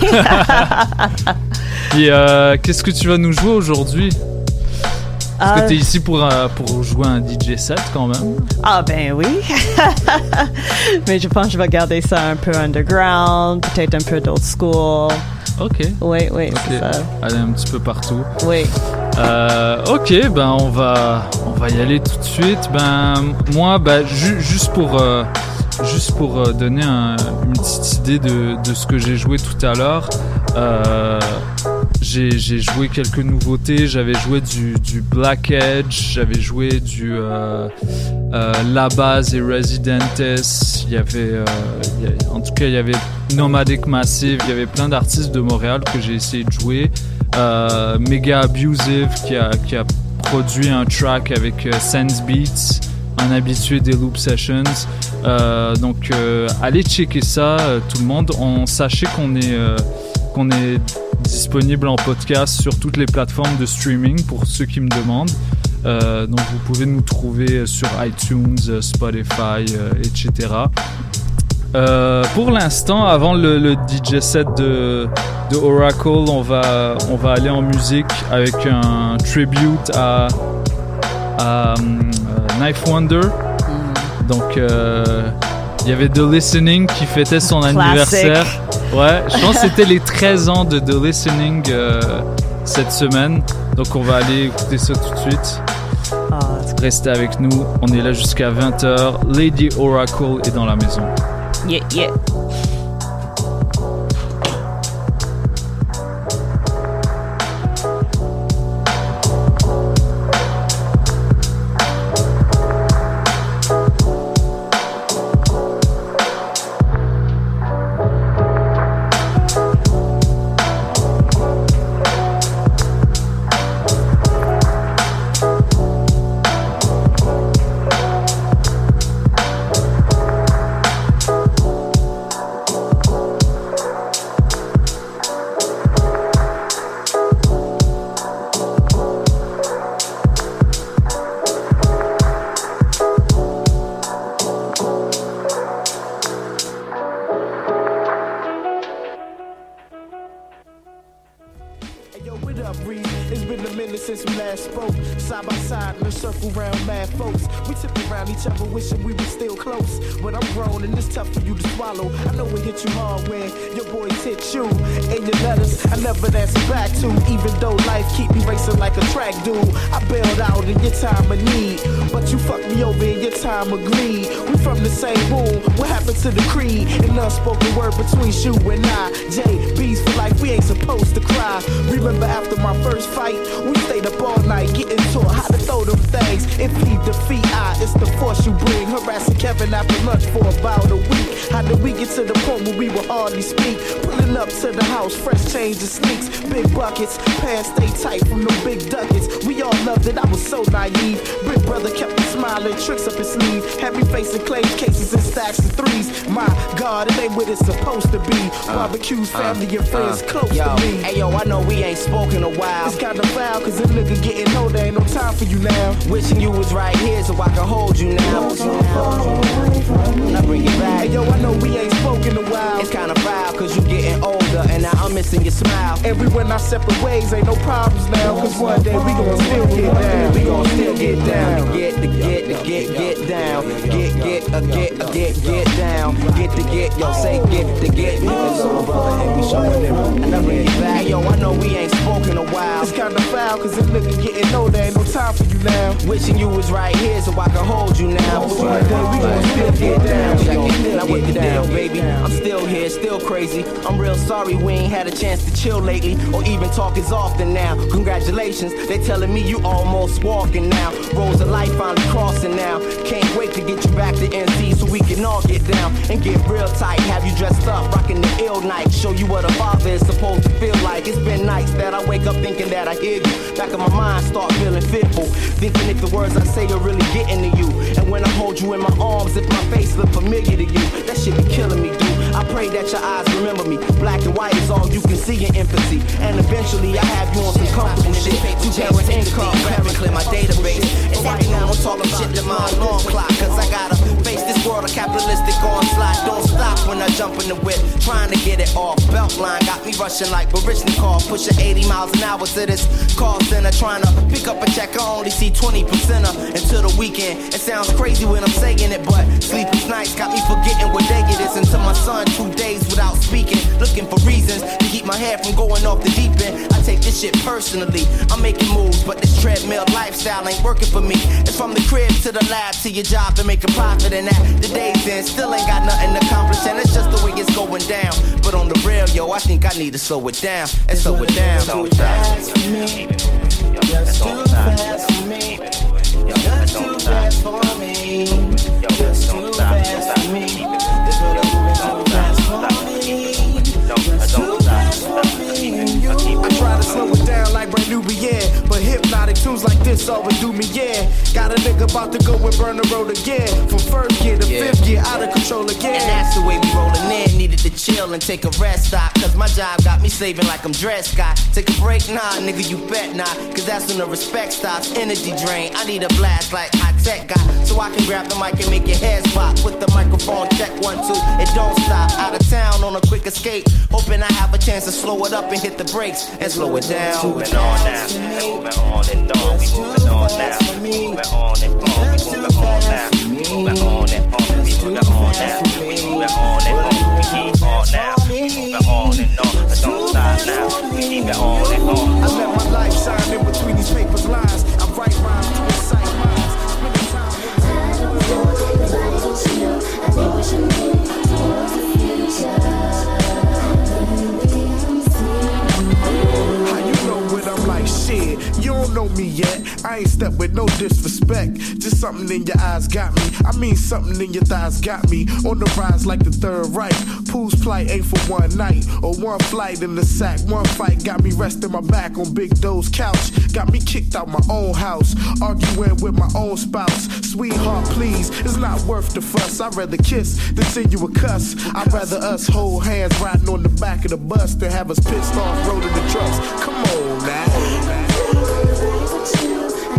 Puis euh, qu'est-ce que tu vas nous jouer aujourd'hui? Est-ce Euh, que tu es ici pour, euh, pour jouer un DJ set quand même? Ah ben oui. Mais je pense que je vais garder ça un peu underground, peut-être un peu d'old school. Ok. Oui, oui, Ok. c'est ça. Aller un petit peu partout. Oui. Euh, ok, ben on va, on va y aller tout de suite. Ben moi, ben, ju- juste pour, euh, juste pour donner un- une petite idée de, de ce que j'ai joué tout à l'heure. euh, j'ai joué quelques nouveautés. J'avais joué du, du Black Edge, j'avais joué du euh, euh, La Base et Residentes. Il y avait, euh, il y a- en tout cas, il y avait Nomadic Massive. Il y avait plein d'artistes de Montréal que j'ai essayé de jouer. Euh, Mega Abusive qui a, qui a produit un track avec euh, Sense Beats, un habitué des Loop Sessions. Euh, donc euh, allez checker ça, euh, tout le monde. On sachez qu'on est qu'on est disponible en podcast sur toutes les plateformes de streaming pour ceux qui me demandent. Euh, donc vous pouvez nous trouver sur iTunes, euh, Spotify, euh, etc. Euh, pour l'instant, avant le, le DJ set de, de Oracle, on va, on va aller en musique avec un tribute à, à Knife Wonder. Donc, euh, il y avait The Listening qui fêtait son Classic. anniversaire. Ouais, je pense que c'était les 13 ans de The Listening euh, cette semaine. Donc, on va aller écouter ça tout de suite. Restez avec nous, on est là jusqu'à 20h. Lady Oracle est dans la maison. Yeah, yeah. Barbecues, family, and uh, friends uh, close yo, to me. Hey yo, I know we ain't spoken in a while. It's kinda foul, cause a nigga getting older, ain't no time for you now. Wishing you was right here so I could hold you now. Now bring it back. Hey yo, I know we ain't spoken in a while. It's kinda foul cause you getting older and now I'm missing your smile. And we went our separate ways, ain't no problems now. Cause one day we gon' yo, say get to get. All brother and we showing them. And I bring it back. Hey yo, I know we ain't spoken a while. It's kinda foul, cause a nigga getting older, ain't no time for you now. Wishing you was right here so I could hold you now. One day we gon' still get down. We gon' still get down, baby. I'm still here, still crazy. I'm real sorry we ain't had a chance to chill lately or even talk as often now. Congratulations, they telling me you almost walking now. Roads of life finally crossing now. Can't wait to get you back to NC so we can all get down and get real tight. Have you dressed up, rocking the ill night. Show you what a father is supposed to feel like. It's been nights that I wake up thinking that I hear you. Back of my mind start feeling fearful. Thinking if the words I say are really getting to you. And when I hold you in my arms, if my face look familiar to you, that shit be killing me. I pray that your eyes remember me. Black and white is all you can see in infancy. And eventually I have you on some comfortable shit. Two parent income, parent clear my database. And right now I'm talking shit to my alarm clock. Cause I gotta face this world of capitalistic onslaught. Don't stop when I jump in the whip. Trying to get it off. Beltline got me rushing like Baryshnikov. Pushing 80 miles an hour to this call center. Trying to pick up a check. I only see 20% of until the weekend. It sounds crazy when I'm saying it, but sleepless nights got me forgetting what day it is. Until my son, two days without speaking. Looking for reasons to keep my head from going off the deep end. I take this shit personally. I'm making moves, but this treadmill lifestyle ain't working for me. It's from the crib to the lab to your job to make a profit. And at the day's end, still ain't got nothing to accomplish. And it's just the way it's going down. But on the real, yo, I think I need to slow it down and slow it down. Slow it down. Just too tunes like do me, yeah. Got a nigga about to go and burn the road again. From first gear to Yeah. fifth gear, out of control again. And that's the way we rollin' in. Needed to chill and take a rest stop. Cause my job got me slaving like I'm dressed. Got take a break, nah, nigga, you bet not. Cause that's when the respect stops. Energy drain. I need a blast like high tech got. So I can grab the mic and make your head pop. With the microphone, check one, two. It don't stop. Out of town on a quick escape. Hoping I have a chance to slow it up and hit the brakes and slow it down. Moving on now, moving on and on. We moving on on and on. We on now, moving on and on. We on now, we on and on. We keep on now, we on and on. Don't stop now, we it on and on. I let my life shine in between these lines. I write rhymes to. How You don't know me yet. I ain't stepped with no disrespect. Just something in your eyes got me. I mean, something in your thighs got me. On the rise like the third right. Pool's plight ain't for one night or one flight in the sack. One fight got me resting my back on Big Doe's couch. Got me kicked out my own house. Arguing with my own spouse. Sweetheart, please, it's not worth the fuss. I'd rather kiss than send you a cuss. I'd rather us hold hands riding on the back of the bus than have us pissed off rolling the trucks. Come on now.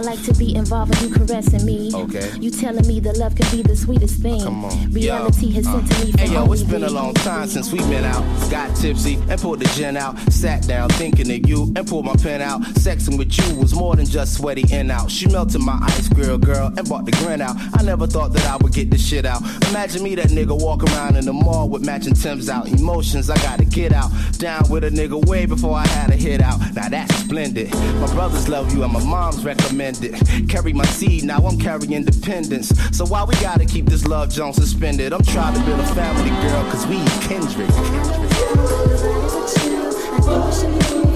I like to be involved with you caressing me. Okay. You telling me the love can be the sweetest thing. Come on. Reality Yo. has sent to me uh, from Hey yo, it's been a long time since we've been out. Got tipsy and pulled the gin out. Sat down thinking of you and pulled my pen out. Sexing with you was more than just sweaty in out. She melted my ice grill, girl, and brought the grin out. I never thought that I would get this shit out. Imagine me, that nigga, walk around in the mall with matching Timbs out. Emotions, I gotta get out. Down with a nigga way before I had a hit out. Now that's splendid. My brothers love you and my mom's recommended. Carry my seed, now I'm carrying independence. So why we gotta keep this love Jones suspended? I'm trying to build a family, girl, cause we kindred. We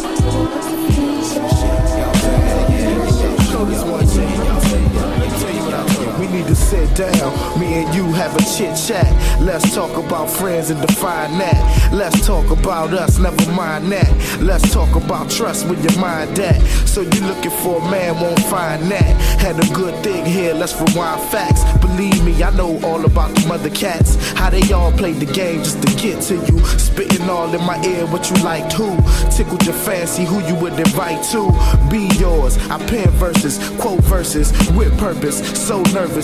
need to sit down, me and you have a chit chat. Let's talk about friends and define that. Let's talk about us, never mind that. Let's talk about trust with your mind that. So you looking for a man, won't find that. Had a good thing here, let's rewind facts. Believe me, I know all about the other cats. How they all played the game just to get to you. Spitting all in my ear what you liked who. Tickled your fancy, who you would invite to. Be yours, I pen verses, quote verses with purpose. So nervous,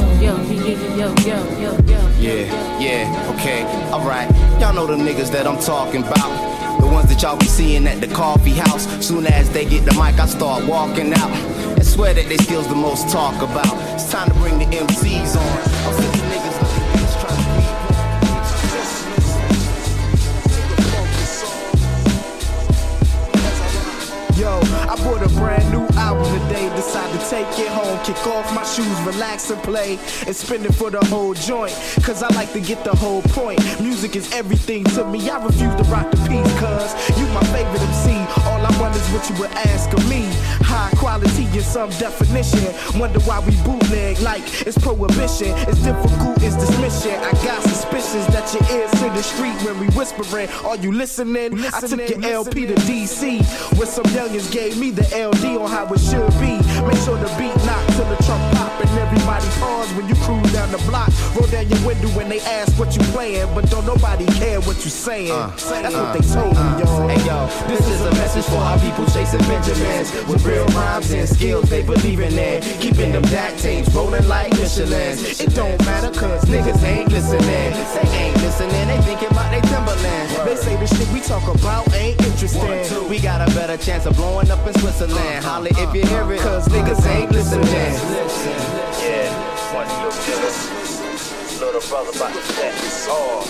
Yeah, yeah, okay, alright. Y'all know the niggas that I'm talking about. The ones that y'all be seeing at the coffee house. Soon as they get the mic, I start walking out. And swear that they skills the most talk about. It's time to bring the MCs on. Yo, I bought a brand new album today. Decided to take it home, kick off my shoes, relax and play, and spend it for the whole joint. Cause I like to get the whole point. Music is everything to me. I refuse to rock the piece, cause you my favorite MC. All I want is what you would ask of me. High quality in some definition. Wonder why we bootleg like it's prohibition. It's difficult, it's dismission. I got suspicions that your ears to the street when we whispering. Are you listening? I took your LP to DC where some youngins gave me the LD on how it should be. Make sure the beat knock till the trunk pop and everybody pause when you cruise down the block. Roll down your window when they ask what you playing, but don't nobody care what you saying. Uh, That's what uh, they told uh. me, y'all. Hey yo, This is a message for our people chasing Benjamins with real rhymes and skills they believe in. Keeping them back tapes rolling like Michelin's. It don't matter cause niggas ain't listening. They ain't listening, they thinking about they Timberland. They say the shit we talk about ain't interesting. We got a better chance of blowing up in Switzerland. Uh-huh. Holla if you hear it, cause niggas uh-huh. ain't listening. Yeah, one, two, two. Little brother about to set it off.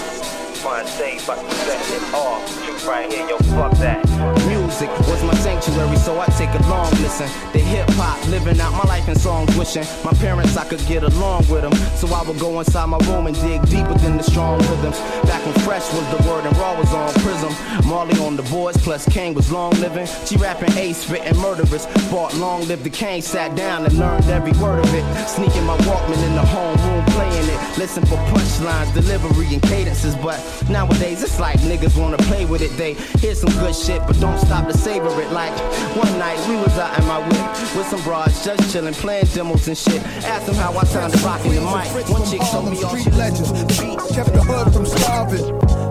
Fine thing about to set it off. You right here, yo, fuck that. Music was my sanctuary, so I take a long listen. The hip hop, living out my life in songs, wishing my parents I could get along with them. So I would go inside my room and dig deeper than the strong rhythms. Back when Fresh was the word and Raw was on Prism. Marley on the boards, plus Kane was long living. She rapping ace, spitting murderous. Bought long live the Kane, sat down and learned every word of it. Sneaking my Walkman in the homeroom, playing it. Listen for punchlines, delivery, and cadences. But nowadays it's like niggas wanna play with it. They hear some good shit, but don't stop to savor it. Like one night we was out in my whip with some broads, just chilling, playing demos and shit. Asked them how I sounded rocking the mic. One chick told me all she legends. Kept the hood from starving.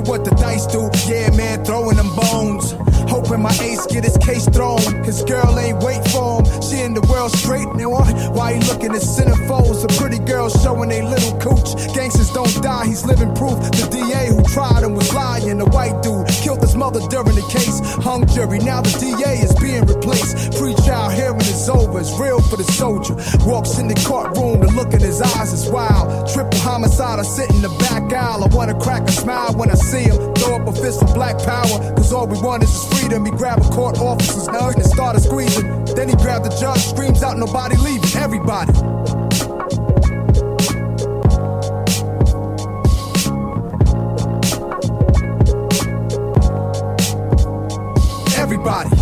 what the dice do. Yeah, man, throwing them bones. Hoping my ace get his case thrown. Girl ain't wait for him. She in the world straight now. Why he looking at centerfolds? A pretty girl showing they little cooch. Gangsters don't die, he's living proof. The DA who tried him was lying. The white dude killed his mother during the case. Hung jury, now the DA is being replaced. Pre trial hearing is over, it's real for the soldier. Walks in the courtroom, the look in his eyes is wild. Triple homicide, I sit in the back aisle. I wanna crack a smile when I see him. Throw up a fist for black power, cause all we want is his freedom. He grab a court officer's hug and started squeezing. Then he grabbed the judge, screams out, nobody leaving, everybody. Everybody.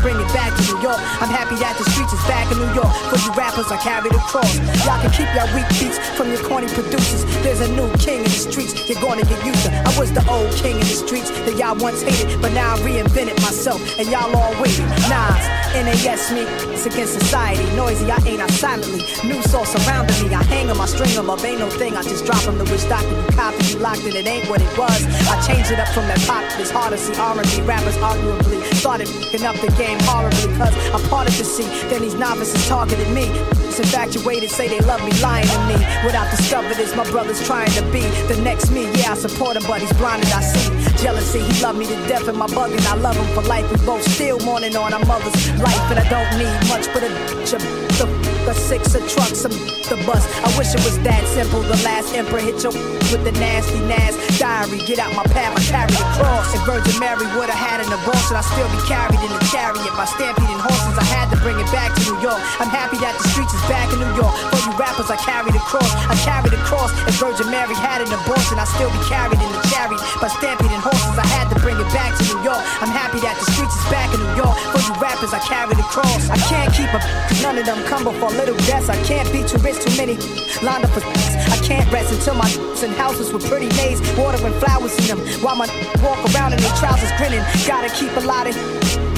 Bring it back York. I'm happy that the streets is back in New York. For you rappers, I carry the cross. Y'all can keep y'all weak beats from your corny producers. There's a new king in the streets, you're gonna get used to. I was the old king in the streets that y'all once hated, but now I reinvented myself, and y'all all waiting. Nas, NAS me, it's against society. Noisy, I ain't out silently. New soul surrounding me. I hang hang 'em, I string 'em up, ain't no thing. I just drop 'em. The wish doctor, you copy, you locked it, it ain't what it was. I changed it up from that pop. It's hard to see R&B rappers arguably started fucking up the game horribly. Cause I'm part of the scene. Then these novices targeted me. It's infatuated, say they love me, lying to me. What I've discovered is my brother's trying to be the next me. Yeah, I support him, but he's blinded, I see. Jealousy, he love me to death, and my bugging, I love him for life. We both still mourning on our mother's life, and I don't need much but a, a, a six, a truck, some the bus. I wish it was that simple. The last emperor hit you with the nasty Nas diary. Get out my path, I carry the cross. If Virgin Mary would have had an abortion, I'd still be carried in the chariot by stampeding horses. I had to bring it back to New York. I'm happy that the streets is back in New York. For you rappers, I carry the cross. I carry the cross. If Virgin Mary had an abortion, I'd still be carried in the chariot by stampeding horses. I had to bring it back to New York. I'm happy that the streets is back in New York. For you rappers, I carry the cross. I can't keep up, none of them come before little deaths. I can't be too rich, too many lined up for I can't rest until my in houses with pretty maids, water and flowers in them. While my walk around in their trousers grinning. Gotta keep a lot of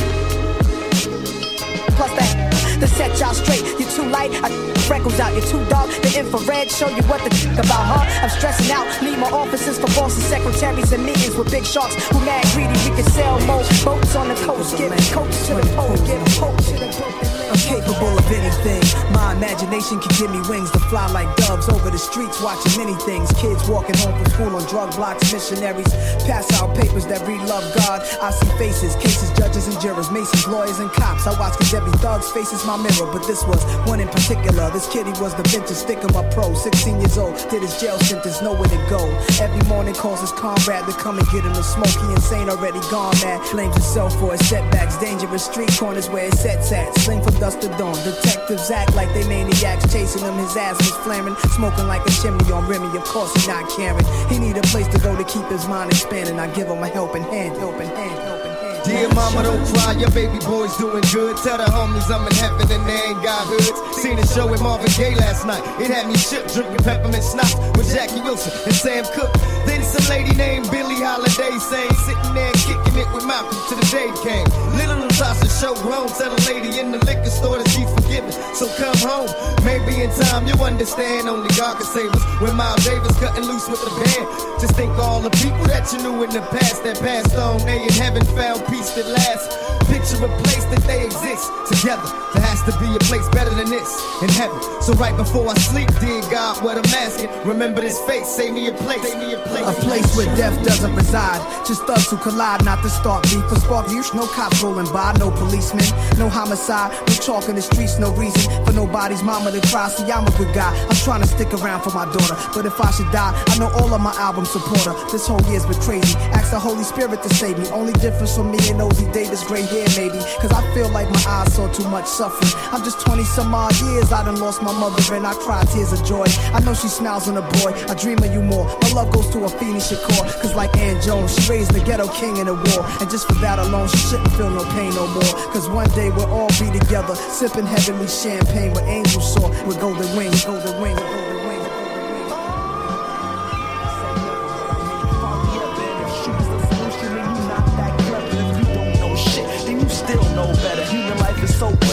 plus that to set y'all straight. You're too light, I freckles out. You're too dark. The infrared show you what the about, huh? I'm stressing out. Need more offices for bosses, secretaries, and meetings with big sharks who mad greedy. We can sell more boats on the coast, give coats to the pole, give hope to the broken. I'm capable of anything. My imagination can give me wings to fly like doves over the streets, watching many things. Kids walking home from school on drug blocks, missionaries pass out papers that read love God. I see faces, cases, judges and jurors, masons, lawyers and cops. I watch cause every thug's face is my mirror, but this was one in particular. This kid, he was the vintage stick of my pro. 16 years old, did his jail sentence, nowhere to go. Every morning calls his comrade to come and get him a smoke. He insane, already gone mad. Blames himself for his setbacks, dangerous street corners where his sets at. Sling for dusk to dawn. Detectives act like they maniacs chasing him. His ass was flaring, smoking like a chimney on Remy. Of course, he not caring. He need a place to go to keep his mind expanding. I give him a helping hand, helping hand, helping hand. Dear mama, don't cry, your baby boy's doing good. Tell the homies I'm in heaven and they ain't got hoods. Seen a show with Marvin Gaye last night. It had me shook, drinking peppermint schnapps with Jackie Wilson and Sam Cooke. Then some lady named Billie Holiday sang, sitting there kicking it with Malcolm till the day came. Little Natasha show grown, tell a lady in the liquor store that she's forgiven. So come home, maybe in time you'll understand. Only God can save us. When Miles Davis cutting loose with the band. Just think all the people that you knew in the past that passed on. They in heaven found peace that lasts. Picture a place that they exist together. There has to be a place better than this in heaven. So right before I sleep, dear God, what I'm asking, remember this face, save me a place, save me a place. A place where death doesn't reside. Just thugs who collide, not to start beef. For spark use, no cops rolling by, no policemen, no homicide, no chalk in the streets, no reason for nobody's mama to cry. See, I'm a good guy. I'm trying to stick around for my daughter. But if I should die, I know all of my album supporter. This whole year's been crazy. Ask the Holy Spirit to save me. Only difference from me and Ossie Davis, gray hair maybe. Cause I feel like my eyes saw too much suffering. I'm just 20 some odd years, I done lost my mother and I cry tears of joy. I know she smiles on a boy, I dream of you more. My love goes to Afeni Shakur. Cause like Ann Jones, she raised the ghetto king in the war. And just for that alone, she shouldn't feel no pain no more. Cause one day we'll all be together, sipping heavenly champagne with angels soar with golden wings, golden wings, golden wings. Still know better. Human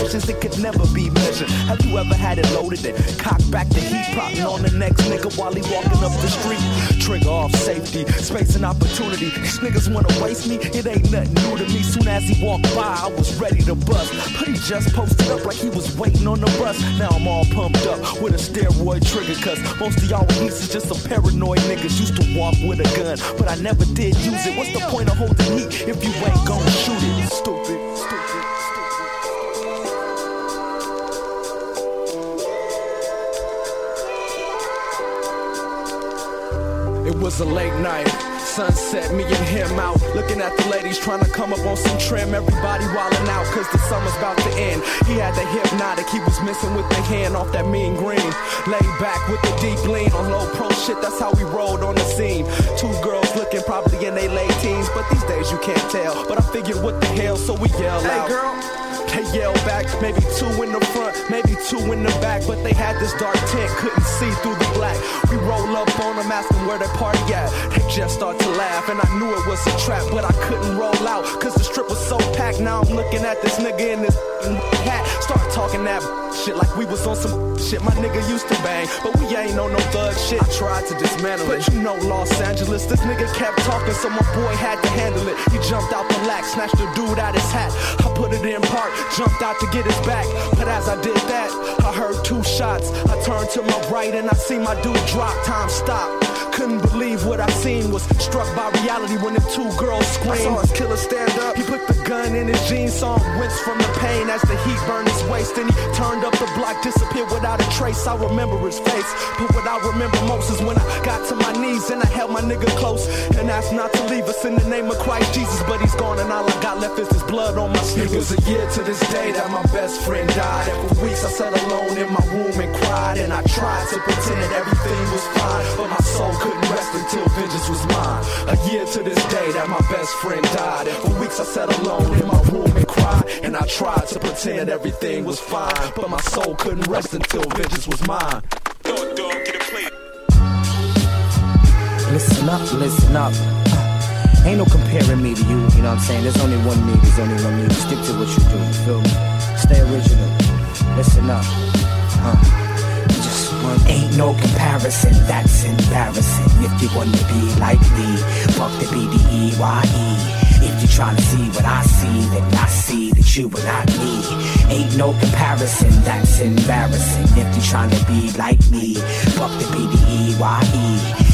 it could never be measured. Have you ever had it loaded and cock back the heat, popping on the next nigga while he walking up the street? Trigger off safety, space and opportunity. These niggas wanna waste me, it ain't nothing new to me. Soon as he walked by, I was ready to bust. But he just posted up like he was waiting on the bus. Now I'm all pumped up with a steroid trigger, cause most of y'all weeks is just some paranoid niggas used to walk with a gun. But I never did use it. What's the point of holding heat if you ain't gonna shoot it? Stupid, stupid. Was a late night. Sunset, me and him out. Looking at the ladies trying to come up on some trim. Everybody wildin' out cause the summer's about to end. He had the hypnotic, he was missing with the hand off that mean green. Laid back with the deep lean on low pro shit, that's how we rolled on the scene. Two girls looking probably in their late teens, but these days you can't tell. But I figured what the hell, so we yell Hey, out. girl. They yell back, maybe two in the front, maybe two in the back, but they had this dark tent, couldn't see through the black. We roll up on them, ask them where their party at. They just start to laugh, and I knew it was a trap, but I couldn't roll out, cause the strip was so packed. Now I'm looking at this nigga in this hat, start talking that shit like we was on some shit my nigga used to bang, but we ain't on no thug shit. I tried to dismantle it, but you know Los Angeles, this nigga kept talking, so my boy had to handle it. He jumped out the lack, snatched the dude out his hat. I put it in park, jumped out to get his back, but as I did that, I heard two shots. I turned to my right and I see my dude drop. Time stopped. Couldn't believe what I seen was struck by reality when the two girls screamed. I saw his killer stand up. He put the gun in his jeans, saw him wince from the pain as the heat burned his waist. And he turned up the block, disappeared without a trace. I remember his face, but what I remember most is when I got to my knees and I held my nigga close and asked not to leave us in the name of Christ Jesus. But he's gone and all I got left is his blood on my sneakers. It was a year to this day that my best friend died. And for weeks I sat alone in my room and cried. And I tried to pretend that everything was fine, but my soul couldn't rest until vengeance was mine. A year to this day that my best friend died. And for weeks I sat alone in my room and cried. And I tried to pretend everything was fine, but my soul couldn't rest until vengeance was mine. Listen up, listen up. Uh, ain't no comparing me to you, you know what I'm saying? There's only one me, there's only one me. Stick to what you do, you feel me? Stay original. Listen up. Uh, just one. Ain't no comparison, that's embarrassing. If you wanna be like me, fuck the B-D-E-Y-E. If you're trying to see what I see, then I see that you are not me. Ain't no comparison, that's embarrassing. If you're trying to be like me, fuck the B-D-E-Y-E.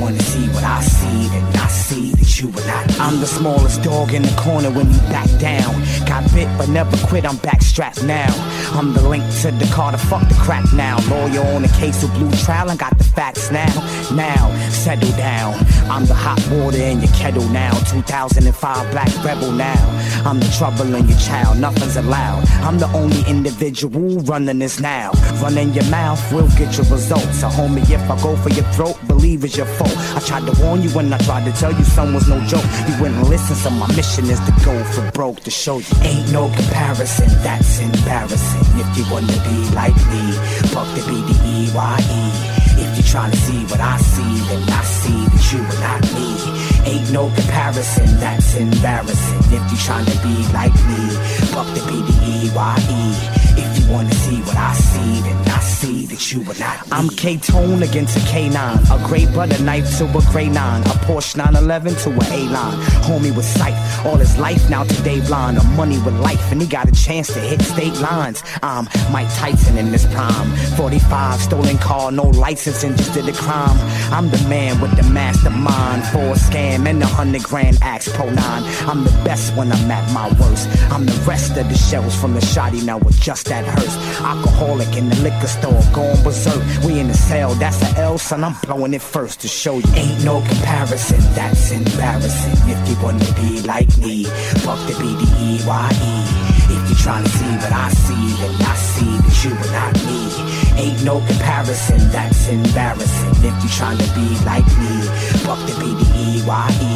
Wanna see what I see, then I see that you were not. I'm the smallest dog in the corner when you back down. Got bit but never quit, I'm backstrapped now. I'm the link to the car to fuck the crack now. Lawyer on the case of blue trial, I got the facts now. Now, settle down. I'm the hot water in your kettle now. 2005 black rebel now. I'm the trouble in your child, nothing's allowed. I'm the only individual running this now. Running your mouth will get your results. So, homie, if I go for your throat, believe it's your fault. I tried to warn you when I tried to tell you was no joke. You wouldn't listen, so my mission is to go for broke to show you. Ain't no comparison, that's embarrassing. If you wanna be like me, fuck the B-D-E-Y-E. If you're trying to see what I see, then I see that you are not me. Ain't no comparison, that's embarrassing. If you're trying to be like me, fuck the B-D-E-Y-E. If you wanna see what I see, then I see that you are not me. I'm K-Tone against a K9, a gray butter knife to a gray 9, a Porsche 911 to a A-line. Homie with sight, all his life now today blind, a money with life, and he got a chance to hit state lines. I'm Mike Tyson in this prime, 45 stolen car, no license, and just did a crime. I'm the man with the mastermind for a scam and a hundred grand axe pro nine. I'm the best when I'm at my worst. I'm the rest of the shells from the shoddy now with just that Alcoholic in the liquor store, going berserk. We in the cell, that's a L, son. I'm blowing it first to show you. Ain't no comparison, that's embarrassing. If you wanna be like me, fuck the B-D-E-Y-E. If you're trying to see what I see, then I see that you are not me. Ain't no comparison, that's embarrassing. If you're trying to be like me, fuck the B-D-E-Y-E.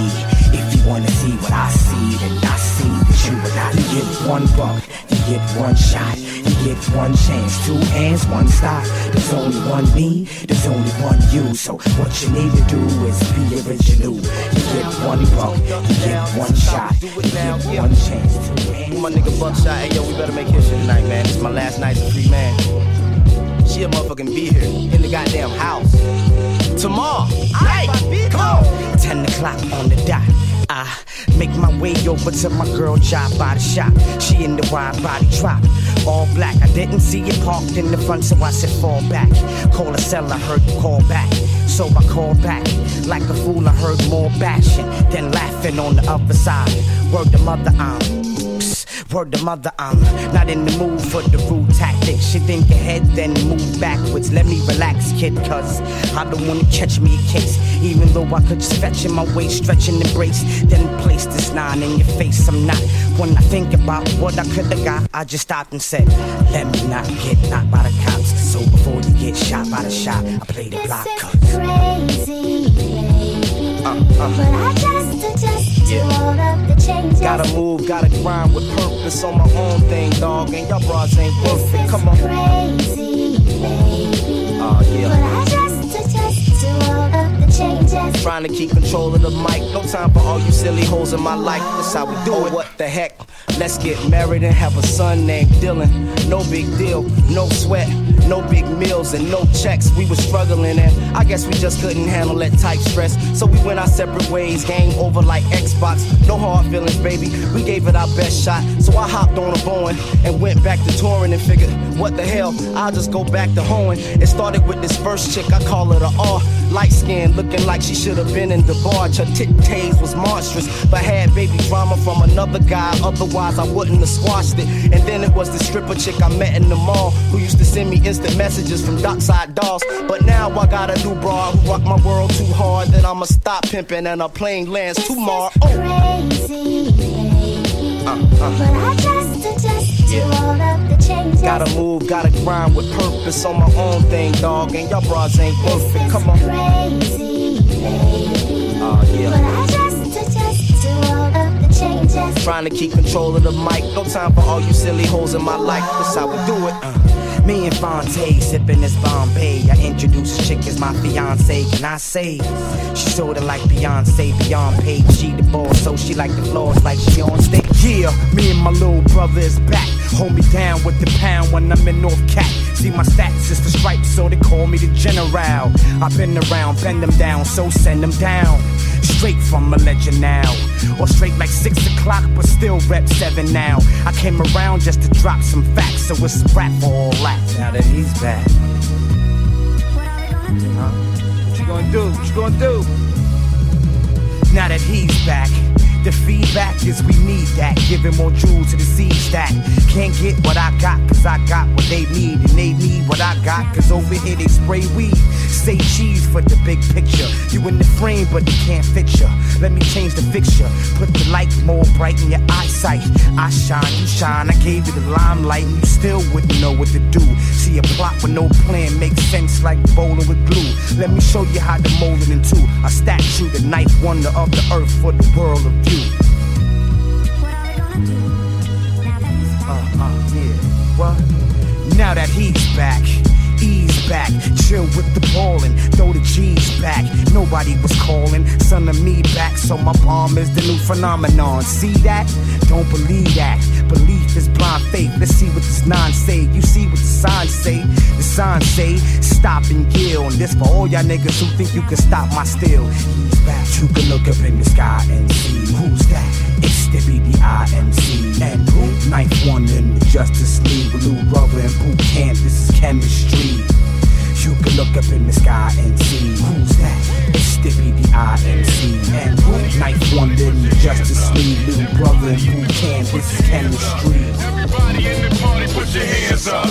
If you wanna see what I see, then I see you are not. You get one buck, you get one shot, you get one chance, two hands, one stop. There's only one me, there's only one you. So what you need to do is be original. You get one buck, you get one shot, you get one chance, two hands. My nigga Buckshot, hey yo, we better make history tonight, man. It's my last night as a free man. She a motherfucking be here in the goddamn house. Tomorrow. Hey, come on. 10 o'clock on the dot. I make my way over to my girl job by the shop. She in the wide body drop. All black. I didn't see it parked in the front, so I said fall back. Call a cell, I heard you call back. So I called back. Like a fool, I heard more bashing than laughing on the other side. Word the mother, I'm. Word to mother, I'm not in the mood for the rude tactics. She think ahead, then move backwards. Let me relax, kid, cuz I don't wanna catch me a case. Even though I could just fetch in my waist, stretch and embrace. Then place this nine in your face. I'm not. When I think about what I could've got, I just stopped and said, Let me not get knocked by the cops. So before you get shot by the shot, I play the block. Cause. Crazy. Uh, uh. But I just adjust to all of the changes. Gotta move, gotta grind with purpose on my own thing, dog. And y'all bras ain't worth it. Come on. Crazy, baby. But yeah. I just adjust to all the changes. Trying to keep control of the mic. No time for all you silly holes in my life. That's how we do it. What the heck? Let's get married and have a son named Dylan. No big deal, no sweat, no big meals and no checks. We were struggling and I guess we just couldn't handle that type stress. So we went our separate ways, game over like Xbox. No hard feelings, baby. We gave it our best shot. So I hopped on a Boeing and went back to touring and figured, what the hell? I'll just go back to hoeing. It started with this first chick, I call her the R. Light skin, looking like she should have been in the barge. Her titties was monstrous, but had baby drama from another guy. Otherwise, I wouldn't have squashed it. And then it was the stripper chick I met in the mall who used to send me instant messages from dockside dolls. But now I got a new bra who rock my world too hard that I'ma stop pimping and her plane lands tomorrow. Oh, Crazy, baby. uh, But uh. I just adjust to all of the changes. Gotta move, gotta grind with purpose on my own thing, dog. And y'all bras ain't worth it. Come on. Crazy, But yeah. Trying to keep control of the mic. No time for all you silly hoes in my life. That's how we do it. Uh. Me and Phonte sipping this Bombay. I introduce this chick as my fiance. Can I say? She sorta like Beyonce, beyond. She the boss, so she like the floors like she on stage. Yeah, me and my little brother is back. Hold me down with the pound when I'm in North Cat. See my stats is the stripes, so they call me the general. I've been around, bend them down, so send them down. Straight from a legend now. Or straight like six o'clock, but still rep seven now. I came around just to drop some facts, so it's a rap for all that. Now that he's back. Huh? What you gonna do? What you gonna do? Now that he's back. The feedback is we need that. Giving more jewels to the seed stack. Can't get what I got, cause I got what they need. And they need what I got, cause over here they spray weed. Say cheese for the big picture. You in the frame, but you can't fix ya. Let me change the fixture. Put the light more bright in your eyesight. I shine, you shine. I gave you the limelight, and you still wouldn't know what to do. See a plot with no plan makes sense like bowling with glue. Let me show you how to mold it into a statue, the ninth wonder of the earth for the world of view. Uh, uh, yeah. What? Now that he's back, back, chill with the ballin', throw the G's back. Nobody was calling, son of me back, so my bomb is the new phenomenon. See that? Don't believe that. Belief is blind faith. Let's see what this nine say. You see what the signs say? The signs say stop and kill. And this for all y'all niggas who think you can stop my. He's back. You can look up in the sky and see who's that. It's the BDIMC and who? Ninth one in the Justice League, blue rubber and boot camp. This is chemistry. You can look up in the sky and see who's that. It's the BDIMC and who? 9th Wonder the Justice League, blue brother and boot camp. This is chemistry. Everybody in the party, put your hands up.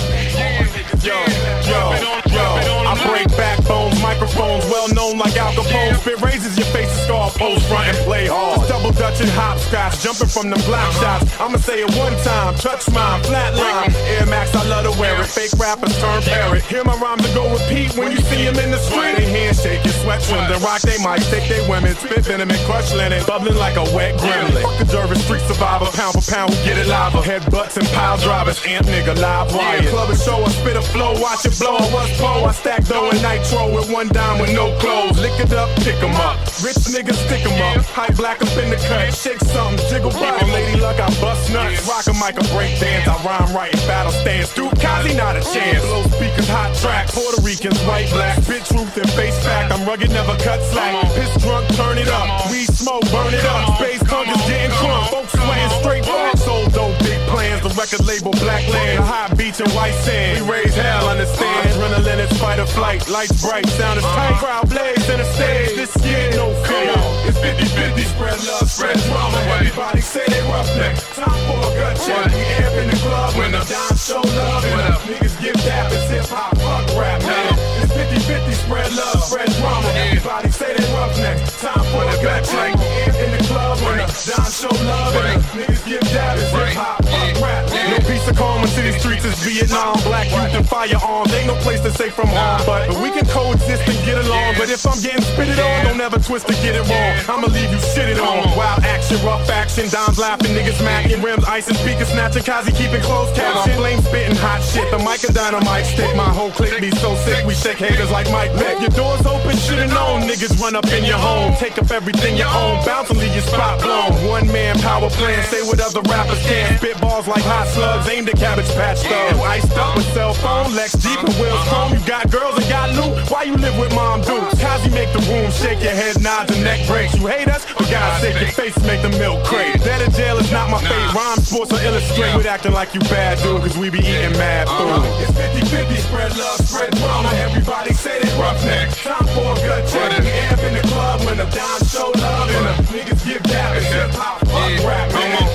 Yo, yo, yo. I break backbones, microphones, well known like Al Capone. Spit raises your face, scar post front and play hard. Double dutch and hopscotch, jumping from them block shots. I'ma say it one time, touch mine, flatline. Air Max, I love to wear it. Fake rappers turn parrot. Hear my rhymes and go repeat when you see them in the street. They handshake, your sweat trim, then rock they mic, take they women, spit venom and crush linen, bubbling like a wet gremlin. Fuck the Jervis street survivor, pound for pound, we get it live. Head butts and pile drivers, amp nigga, live wire. Club and show, I spit a flow, watch it blow. I was pro, I stack and nitro with one dime with no clothes. Lick it up, pick 'em up. Rich niggas stick 'em up. High black up in the cut, shake something, jiggle body. Lady luck, I bust nuts. Rock a mic, I break dance. I rhyme right, battle stance. Duke Kazi, not a chance. Low speakers, hot track. Puerto Ricans, white, black. Bitch, truth and face fact. I'm rugged, never cut slack. Piss drunk, turn it up. Weed smoke, burn it up. Space punk is getting crunk. Folks sweating straight. Sold dope, big plans. The record label, Black Land. The high beach white sand. We raise hell, understand. Adrenaline is fight or flight. Lights bright, sound is tight. Crowd blaze in the stage. This year, no fear. It's 50-50, spread love, spread drama. Everybody say they roughneck. Time for a gut check. We amp in the club when the dime show love. And the niggas give dap. It's hip-hop, fuck rap, man. It's 50-50, spread love, spread drama. Everybody say they roughneck. Time for a gut check. We amp in the club when the dime show love. And the niggas give dap. It's hip-hop, fuck rap. No peace of calm city streets is Vietnam. Black youth and firearms. Ain't no place to say from home. But, we can coexist and get along. But if I'm getting spitted on, don't ever twist to get it wrong. I'ma leave you shitted on. Wild action, rough action, dimes laughing, niggas macking, rims, ice and speakers snatching, Kazi keeping close caption. Flame spitting hot shit, the mic a dynamite stick. My whole clique be so sick, we shake haters like Mike Vick. Your doors open, should've known. Niggas run up in your home, take up everything you own, bounce and leave your spot blown. One man power plan, say what other rappers can't. Spit balls like hot slugs, aimed at cabbage patch though. Iced up with cell phone, Lex Jeep and wheels chrome. You got girls and got loot. Why you live with mom dukes? Uh-huh. Kazi make the room shake your head, nods and neck breaks. You hate us? For God's sake, your face make the milk crate. Dead in jail is not my fate. Rhyme sports or illustrate with acting like you bad dude, cause we be eating mad uh-huh. food. It's 50-50, spread love, spread drama. Everybody say they roughnecks. Time for a good check. Amp in the club when the dime show love. And the niggas give dap. It's hip hop, fuck rap, man.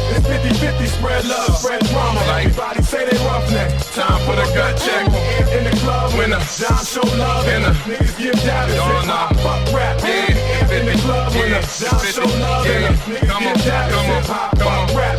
50-50, spread love, spread drama. Everybody say they roughnecks. Time for the gut check. In the club when the dime show love. And the niggas give dap. It's hip hop, fuck rap, amp in the club when the dime show love. And the niggas give dap. It's hip hop, fuck rap,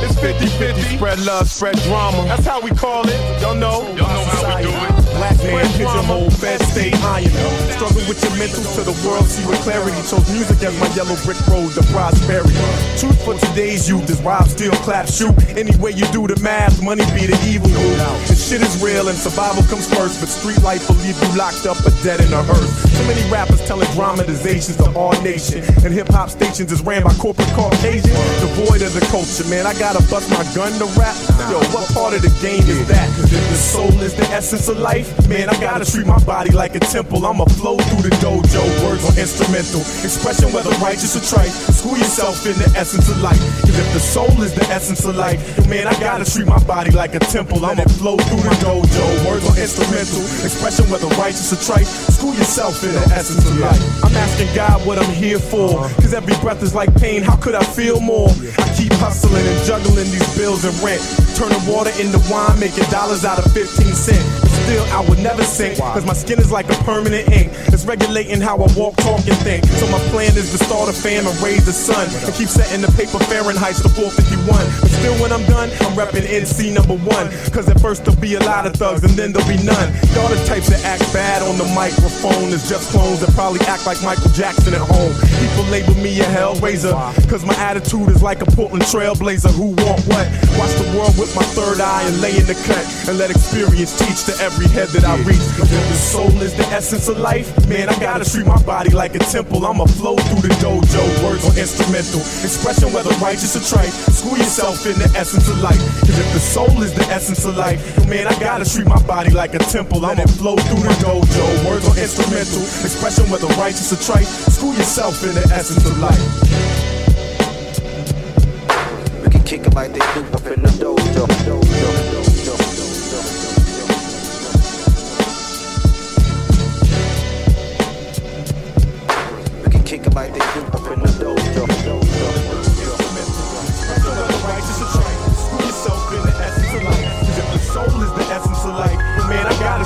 man. It's 50-50, spread love, spread drama. That's how we call it. Y'all know. Y'all know how we do it. Black man, pigeonhole, fed stay iron. Struggle with your mental to the world, see with clarity. Chose music as my yellow brick road to prosperity. Truth for today's youth is rob, steal, clap, shoot. Any way you do the math, money be the evil move. The shit is real and survival comes first, but street life will leave you locked up or dead in a hearse. Too many rappers telling dramatizations to all nation, and hip hop stations is ran by corporate Caucasians, devoid of the culture. Man, I gotta bust my gun to rap. Yo, what part of the game is that? Cause if the soul is the essence of life, man, I gotta treat my body like a temple. I'ma flow through the dojo, words are instrumental. Expression whether righteous or trite. School yourself in the essence of life. Cause if the soul is the essence of life, man, I gotta treat my body like a temple. I'ma flow through the dojo, words are instrumental. Expression whether righteous or trite. School yourself in the essence of life. I'm asking God what I'm here for. Uh-huh. Cause every breath is like pain. How could I feel more? I keep hustling and juggling these bills and rent. Turning water into wine, making dollars out of 15 cents. Still, I would never sink. Cause my skin is like a permanent ink. It's regulating how I walk, talk, and think. So my plan is to start a fam and raise the sun. And keep setting the paper Fahrenheit to 451. But still, when I'm done, I'm repping NC number one. Cause at first there'll be a lot of thugs and then there'll be none. Y'all the types that act bad on the microphone is just clones that probably act like Michael Jackson at home. People label me a hellraiser. Cause my attitude is like a Portland trailblazer. Who want what? Watch the world with my third eye and lay in the cut. And let experience teach to every head that I reach. If the soul is the essence of life, man, I gotta treat my body like a temple. I'ma flow through the dojo, words on instrumental. Expression whether righteous or trite. School yourself in the essence of life. Cause if the soul is the essence of life, man, I gotta treat my body like a temple. I'ma flow through the dojo, words on instrumental. Expression whether righteous or trite. School yourself in the essence of life. We can kick 'em like they do up in the dojo. dojo, dojo, 'em like they do up in the dojo.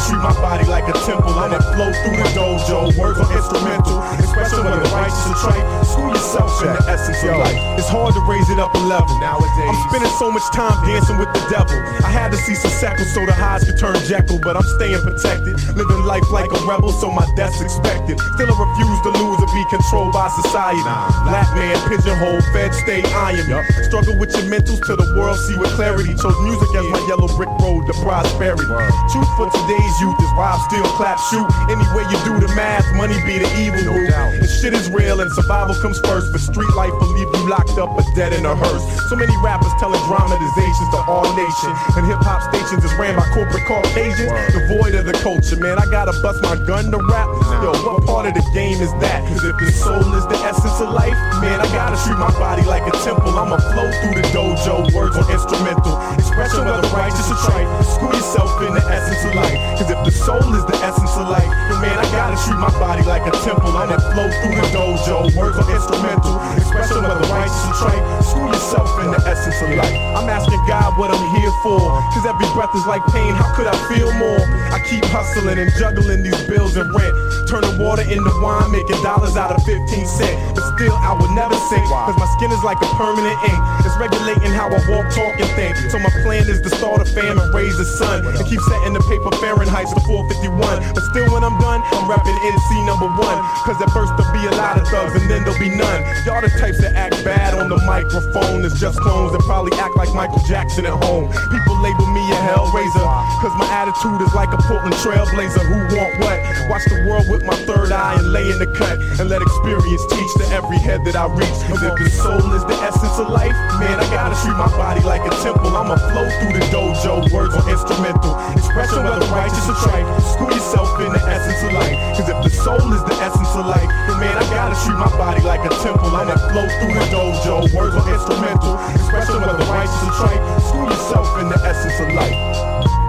Treat my body like a temple. I'ma flow through the dojo. Words are instrumental. Expression whether righteous or trite. School yourself in the essence of life. It's hard to raise it up a level. Nowadays, I'm spending so much time dancing with the devil. I had to see some seckles so the highs could turn Jekyll, but I'm staying protected. Living life like a rebel, so my death's expected. Still, I refuse to lose or be controlled by society. Black man, pigeonhole, fed, stay iron. Struggle with your mentals till the world see with clarity. Chose music as my yellow brick road to prosperity. Truth for today's youth is why I'm still clap shoot. Any way you do the math, money be the evil root. And shit is real and survival comes first. But street life will leave you locked up or dead in a hearse. So many rappers telling dramatizations to all nation. And hip hop stations is ran by corporate Caucasians. Devoid of the culture, man. I gotta bust my gun to rap. Yo, what part of the game is that? Cause if the soul is the essence of life, man, I gotta treat my body like a temple. I'ma flow through the dojo, words on instrumental. Expression whether righteous or trite. School yourself in the essence of life. Cause if the soul is the essence of life, then man, I gotta treat my body like a temple. I'ma flow through the dojo, words are instrumental. Expression whether righteous or trite. School yourself in the essence of life. I'm asking God what I'm here for. Cause every breath is like pain. How could I feel more? I keep hustling and juggling these bills and rent. Turning water into wine, making dollars out of 15 cents. But still, I would never sink. Cause my skin is like a permanent ink. It's regulating how I walk, talk, and think. So my plan is to start a fam and raise a son. And keep setting the paper Fahrenheit to 451. But still, when I'm done, I'm repping NC number one. Cause at first there'll be a lot of thugs and then there'll be none. Y'all the types that act bad on the microphone. It's just clones that probably act like Michael Jackson at home. People label me a hellraiser. Cause my attitude is like a Portland trailblazer. Who want what? Watch the world with my third eye and lay in the cut. And let experience teach to every head that I reach. Cause if the soul is the essence of life, man, I gotta treat my body like a temple. I'ma flow through the dojo, words on instrumental. Expression whether righteous or trite. School yourself in the essence of life. Cause if the soul is the essence of life, then man, I gotta treat my body like a temple. I'ma flow through the dojo, words are instrumental. Expression whether righteous or trite. School yourself in the essence of life.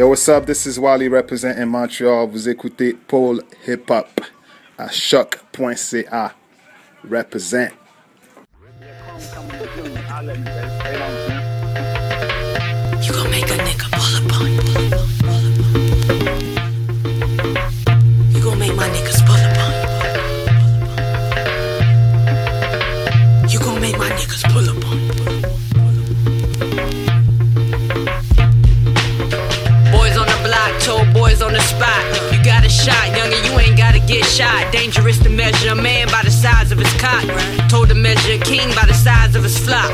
Yo, what's up? This is Wally representing Montreal. Vous écoutez Paul Hip Hop à choq.ca. Represent. Get shot. Dangerous to measure a man by the size of his cock. Told to measure a king by the size of his flock.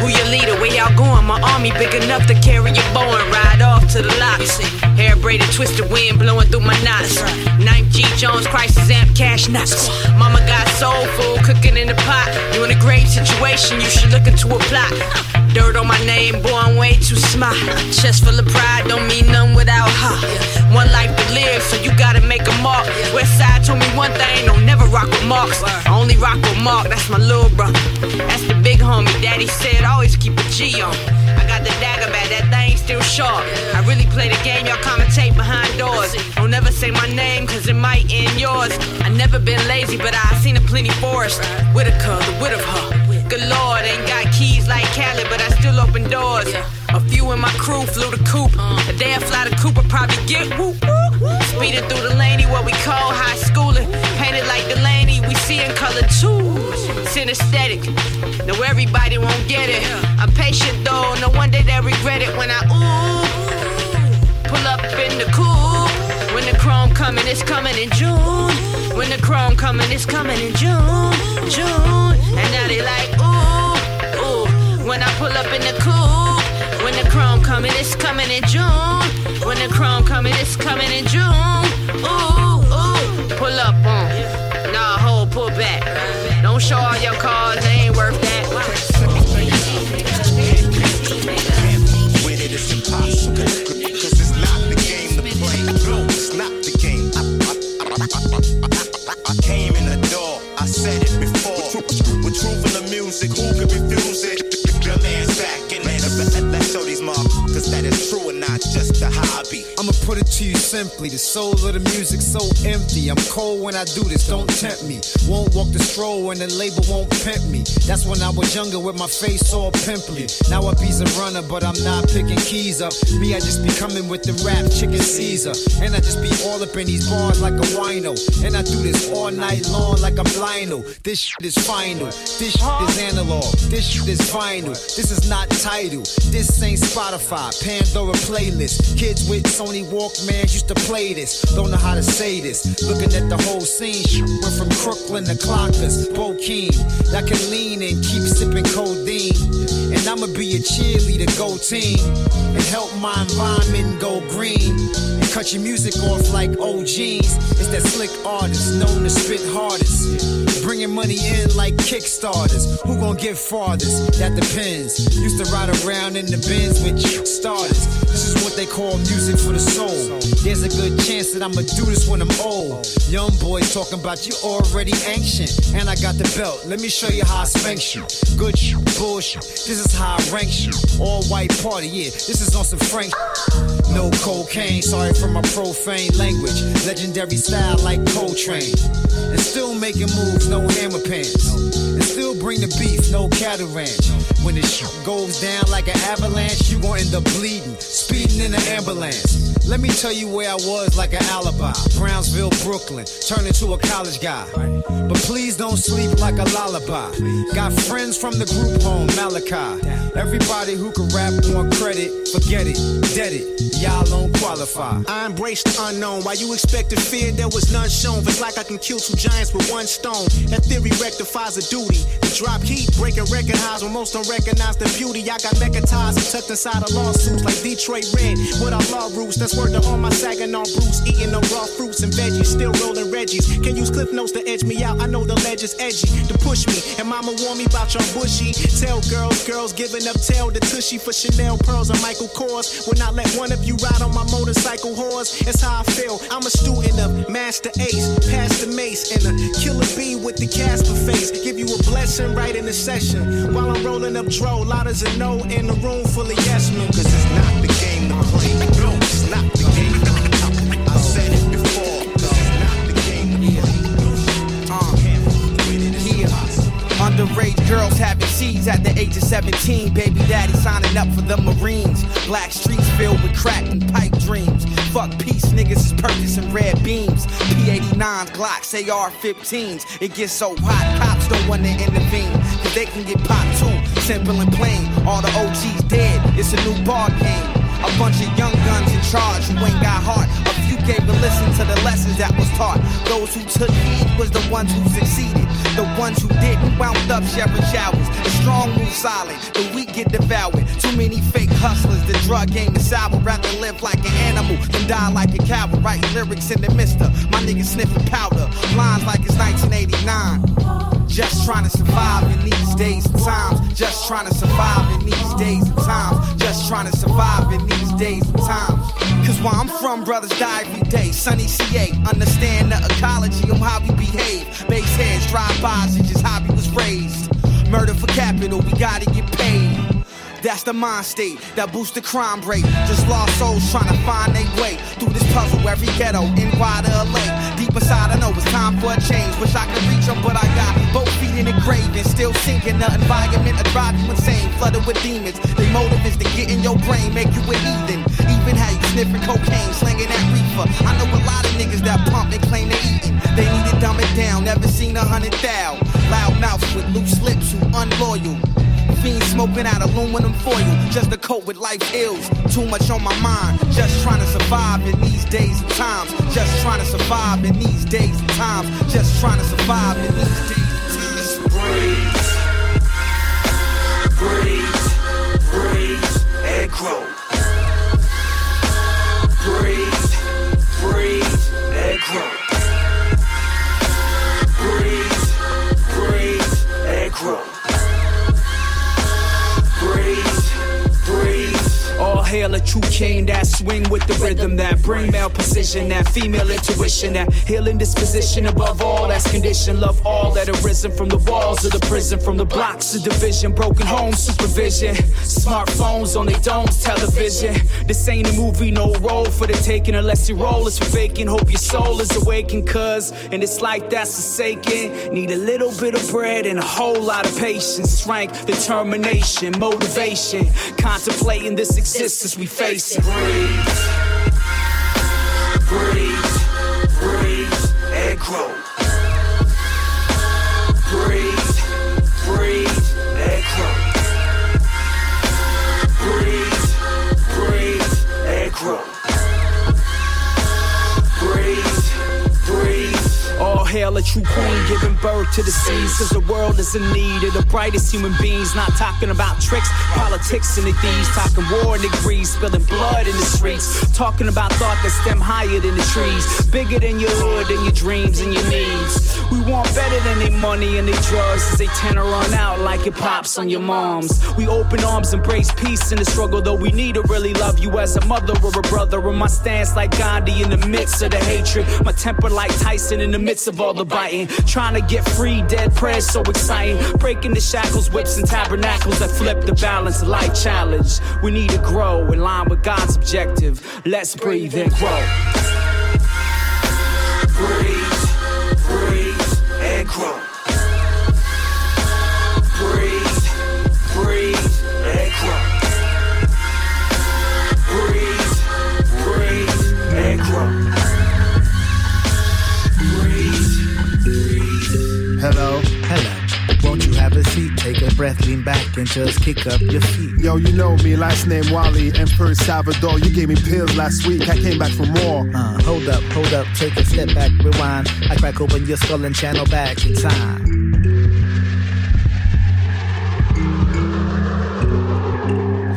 Who your leader? Where y'all going? My army big enough to carry your bow and ride off to the locks. Hair braided, twisted wind blowing through my knots. Ninth G Jones, crisis amp, cash nuts. Mama got soul food cooking in the pot. You in a grave situation, you should look into a plot. Dirt on my name, boy, I'm way too smart. Chest full of pride, don't mean none without her. One life to live, so you gotta make a mark. West side told me one thing, don't never rock with marks. I only rock with Mark, that's my little bro. That's the big homie. Daddy said always keep a G on. I got the dagger back, that thing still sharp. I really play the game, y'all commentate behind doors. Don't ever say my name, cause it might end yours. I never been lazy, but I seen a plenty forest. Whitaker, the wit of her. Good lord, ain't got keys like Cali, but I still open doors. A few in my crew flew the coop. A day I fly the Cooper, probably get whoop. Speeding through the laney, what we call high schooling. Painted like Delaney, we see in color too. Synesthetic, no everybody won't get it. I'm patient though, no wonder they regret it when I ooh. Pull up in the coupe. When the chrome coming, it's coming in June. When the chrome coming, it's coming in June, June. And now they like ooh, ooh. When I pull up in the coupe. When the chrome coming, it's coming in June. When the chrome coming, it's coming in June. Ooh, ooh. Pull up on. Nah, hold, pull back. Don't show all your cars, they ain't worth that. With truth in the music, who could refuse not just a hobby. I'ma put it to you simply. The soul of the music so empty. I'm cold when I do this, don't tempt me. Won't walk the stroll when the label won't pimp me. That's when I was younger with my face all pimply. Now I be's a runner, but I'm not picking keys up. Me, I just be coming with the rap chicken Caesar. And I just be all up in these bars like a wino. And I do this all night long like I'm Lionel. This shit is final. This shit is analog. This shit is vinyl. This is not title. This ain't Spotify, Pandora playlist. Kids with Sony Walkmans used to play this. Don't know how to say this. Looking at the whole scene, went from Crooklyn to Clonkers, Bokeen. That can lean and keep sipping codeine. And I'ma be a cheerleader, go team. And help my environment go green. And cut your music off like OGs. It's that slick artist known to spit hardest. Bringing money in like Kickstarters. Who gon' get farthest? That depends. Used to ride around in the bins with starters. This is what they call music for the soul. There's a good chance that I'ma do this when I'm old. Young boys talking about you already ancient. And I got the belt. Let me show you how you. Good shit, bullshit. This is how I rank you. All white party, yeah. This is on some Frank. No cocaine, sorry for my profane language. Legendary style like Coltrane. And still making moves, no hammer pants. And still bring the beef, no cattle ranch. When the shit goes down like an avalanche, you gon' end up bleeding, speeding in an ambulance. Let me tell you where I was like an alibi. Brownsville, Brooklyn, turned into a college guy. But please don't sleep like a lullaby. Got friends from the group home, Malachi. Everybody who can rap want credit, forget it, dead it. Y'all don't qualify. I embrace the unknown. While you expected fear, there was none shown. It's like I can kill two giants with one stone. That theory rectifies a duty. The drop heat, breaking record highs when most don't recognize the beauty. I got mecha ties and tucked inside of lawsuits like Detroit Red. With our law roots, that's word to all my Saginaw Bruce. Eating the raw fruits and veggies, still rolling Reggies. Can use cliff notes to edge me out. I know the ledge is edgy to push me. And mama warn me about your bushy. Tell girls, girls giving up tail to tushy for Chanel pearls and Michael Kors. Will not let one of you ride on my motorcycle horse. That's how I feel. I'm a student of Masta Ace, Pastor Mace, and a killer bee with the Casper face. Give you a blessing right in the session. While I'm rolling up dro, as a no in the room full of yes men. Cause it's not the game to play. Uh, Underage girls having seeds at the age of 17. Baby daddy signing up for the Marines. Black streets filled with crack and pipe dreams. Fuck peace, niggas is purchasing red beams. P89s, Glocks, AR-15s. It gets so hot, cops don't want to intervene. Cause they can get popped too. Simple and plain. All the OGs dead. It's a new ball game. A bunch of young guns in charge who ain't got heart. A few gave a listen to the lessons that was taught. Those who took heed was the ones who succeeded. The ones who didn't wound up sharing showers. The strong move silent, the weak get devoured. Too many fake hustlers, the drug game is sour. Rather live like an animal than die like a coward. Writing lyrics in the mister. My niggas sniffing powder. Lines like it's 1989. Just trying to survive in these days and times. Just trying to survive in these days and times. Just trying to survive in these days and times. Cause where I'm from, brothers die every day. Sunny CA, understand the ecology of how we behave. Base heads, drive-bys, it's just how we was raised. Murder for capital, we gotta get paid. That's the mind state that boosts the crime rate. Just lost souls trying to find their way through this puzzle. Every ghetto in wider LA. Deep inside, I know it's time for a change. Wish I could reach them, but I got both feet in the grave and still sinking. The environment will drive you insane, flooded with demons. They motive is to get in your brain, make you a heathen. Even how you sniffing cocaine, slinging that reefer. I know a lot of niggas that pump and claim they eating. They need to dumb it down. Never seen a hundred thou. Loud mouths with loose lips who unloyal. Fiends smoking out aluminum foil just to cope with life ills. Too much on my mind, just trying to survive in these days and times. Just trying to survive in these days and times. Just trying to survive in these days and times. Breathe, breathe, breathe, and grow. Breathe, breathe, and grow. Breathe, breathe, and grow. Hail a true king that swing with the rhythm, that bring male precision, that female intuition, that healing disposition above all that's condition. Love all that arisen from the walls of the prison, from the blocks of division, broken homes, supervision. Smartphones on their domes, television. This ain't a movie, no role for the taking unless your role is for faking. Hope your soul is awakened, cuz in this life that's forsaken. Need a little bit of bread and a whole lot of patience, strength, determination, motivation. Contemplating this existence we face. Breathe, breathe, breathe, and grow. Breathe, breathe, and grow. Breathe, breathe, and grow. Hail a true queen giving birth to the seas. Cause the world is in need of the brightest human beings. Not talking about tricks, politics, and the thieves. Talking war and degrees, spilling blood in the streets. Talking about thought that stem higher than the trees. Bigger than your hood and your dreams and your needs. We want better than their money and their drugs. As they tend to run out like it pops on your moms. We open arms, embrace peace in the struggle. Though we need to really love you as a mother or a brother. And my stance like Gandhi in the midst of the hatred. My temper like Tyson in the midst of all the biting. Trying to get free, dead prayers so exciting. Breaking the shackles, whips, and tabernacles that flip the balance. Life challenge. We need to grow in line with God's objective. Let's breathe and grow. Breathe, breathe, and grow. Breath, lean back, and just kick up your feet. Yo, you know me, last name Wally, Emperor Salvador. You gave me pills last week, I came back for more. Uh, hold up, hold up, take a step back, rewind. I crack open your skull and channel back in time.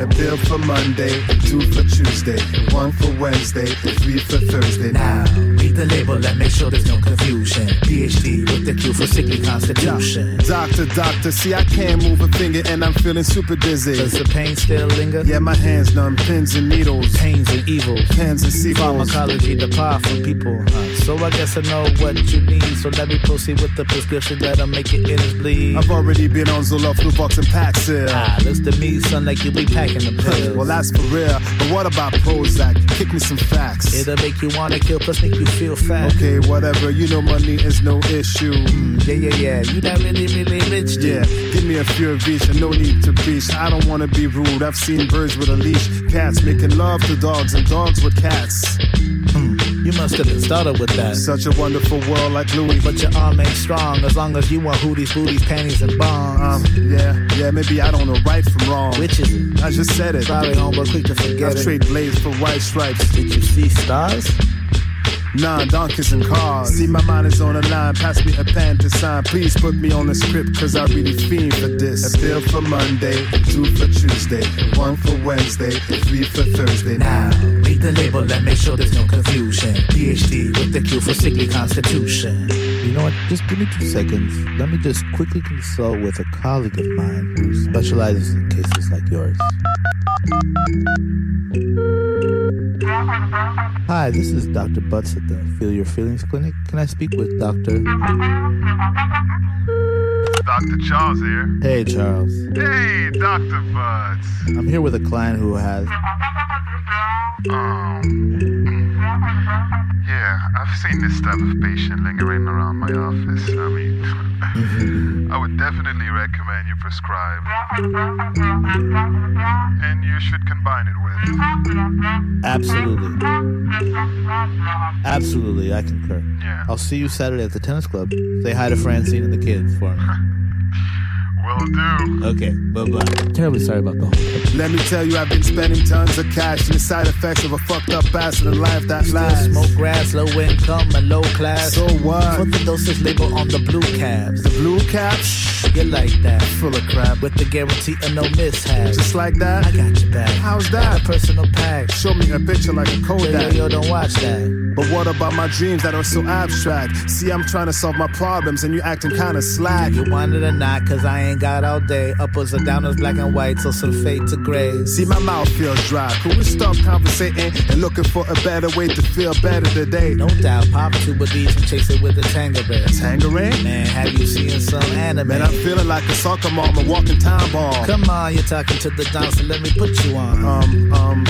A pill for Monday, two for Tuesday, one for Wednesday, three for Thursday. Now, read the label and make sure there's no confusion. PhD with the cure for sickly constitution. Doctor, doctor, see I can't move a finger and I'm feeling super dizzy. Does the pain still linger? Yeah, my hands numb, pins and needles, Pains and evils. pens and sequels. Pharmacology, the power for people. Uh, so I guess I know what you need. So let me proceed with the prescription that'll make your ears bleed. I've already been on Zoloft, Luvox, and Paxil. Ah, looks to me, son, like you be packing the pills. well, that's for real. But what about Prozac? Kick me some facts. It'll make you wanna kill, plus make you feel fat. Okay, whatever. You know money is no issue. Mm, yeah, yeah, yeah. You not really, really rich, dude. Yeah, give me a few and no need to preach. I don't wanna be rude. I've seen birds with a leash, cats making love to dogs, and dogs with cats. Hmm, you must have been started with that. Such a wonderful world like Louis. But your arm ain't strong as long as you want hooties, booties, panties, and bongs. Um, yeah, yeah, maybe I don't know right from wrong. Which is it? I just said it. Sorry, home, but quick to forget I've it. traded blades for white stripes. Did you see stars? Nine donkeys and cars. See, my mind is on the line. Pass me a pen to sign. Please put me on the script, cause I really fiend for this. A bill for Monday, two for Tuesday, one for Wednesday, three for Thursday. Now, read the label and make sure there's no confusion. PhD with the Q for sickly constitution. You know what? Just give me two seconds. Let me just quickly consult with a colleague of mine who specializes in cases like yours. Hi, this is Dr. Butts at the Feel Your Feelings Clinic. Can I speak with Dr. Dr. Charles here. Hey, Charles. Hey, Dr. Butts. I'm here with a client who has. Um, yeah, I've seen this type of patient lingering around my office. I mean, I would definitely recommend you prescribe. And you should combine it with. Absolutely. Absolutely, I concur. Yeah. I'll see you Saturday at the tennis club. Say hi to Francine and the kids for me. Will do. Okay, bye bye. Terribly sorry about the whole. Let me tell you, I've been spending tons of cash and the side effects of a fucked up ass in a life that Still lasts. smoke grass, low income and low class. So what? Put the dosage label on the blue caps. The blue caps? You like that? Full of crap. With the guarantee of no mishaps. Just like that? I got your back. How's that? a personal pack. Show me a picture like a Yo, yo, yo, don't watch that. But what about my dreams that are so abstract? See, I'm trying to solve my problems and you acting kinda slack. You want it or not, cause I ain't got all day. Uppers or downers, black and white, so some fade to gray. See, my mouth feels dry. Could we stop conversating and looking for a better way to feel better today? No doubt, pop two of these and chase it with a tangerine. Tangerine? Man, have you seen some anime? Man, I'm feeling like a soccer mom, a walking time bomb. Come on, you're talking to the dancer, let me put you on. Um, um,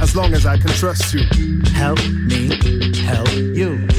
as long as I can trust you. Help me help you.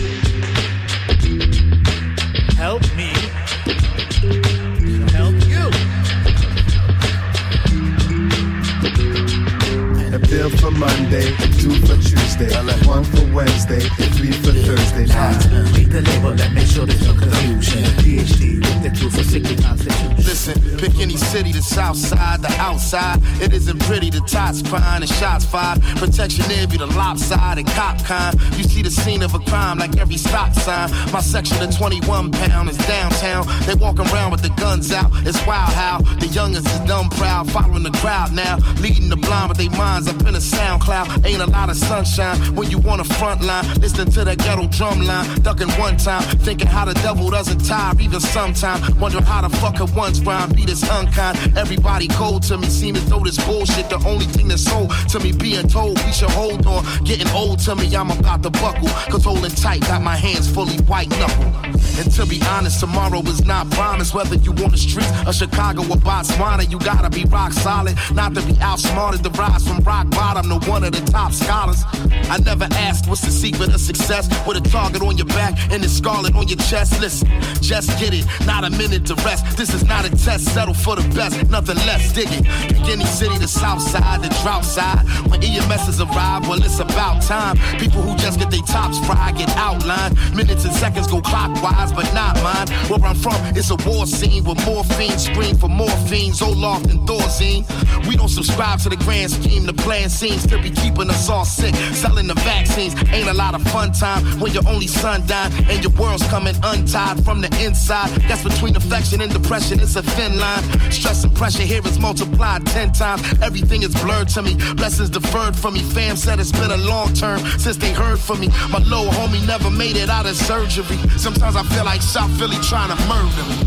A bill for Monday, two for Tuesday, one for Wednesday, three for Thursday. Now, Read the label and make sure there's no confusion. PhD with the Q for sickly constitution. Listen, pick any city, the south side, the outside. It isn't pretty, the tots crying and shots fired. Protection there be the lopsided cop kind. You see the scene of a crime like every stop sign. My section of 21 pound is downtown. They walk around with the guns out. It's wild how the youngest is dumb proud, following the crowd now. Leading the blind, but they minds up in a sound cloud. Ain't a lot of sunshine when you on the front line. Listening to that ghetto drum line. Ducking one time, thinking how the devil doesn't tire even sometime. Wondering how the fuck could one's rhyme be this unkind. Everybody cold to me, seem as though this bullshit the only thing that's sold to me. Being told we should hold on. Getting old to me, I'm about to buckle. Cause holding tight, got my hands fully white knuckle. And to be honest, tomorrow is not promised. Whether you on the streets of Chicago or Botswana, you gotta be rock solid. Not to be outsmarted, the rise from rock bottom to one of the top scholars. I never asked what's the secret of success. With a target on your back and a scarlet on your chest. Listen, just get it, not a minute to rest. This is not a test, settle for the best, nothing less. Dig it. Any city, the south side, the drought side. When EMSs arrive, well, it's about time. People who just get their tops fried get outlined. Minutes and seconds go clockwise, but not mine. Where I'm from, it's a war scene with morphine scream for morphine, Zoloft and Thorazine. We don't subscribe to the grand scheme. The plan seems to be keeping us all sick. Selling the vaccines ain't a lot of fun time when your only son died and your world's coming untied from the inside. That's between affection and depression. It's a thin line. Stress and pressure here is multiplied ten times. Everything is blurred to me. Blessings deferred from me. Fam said it's been a long term since they heard from me. My little homie never made it out of surgery. Sometimes I feel like South Philly trying to murder me.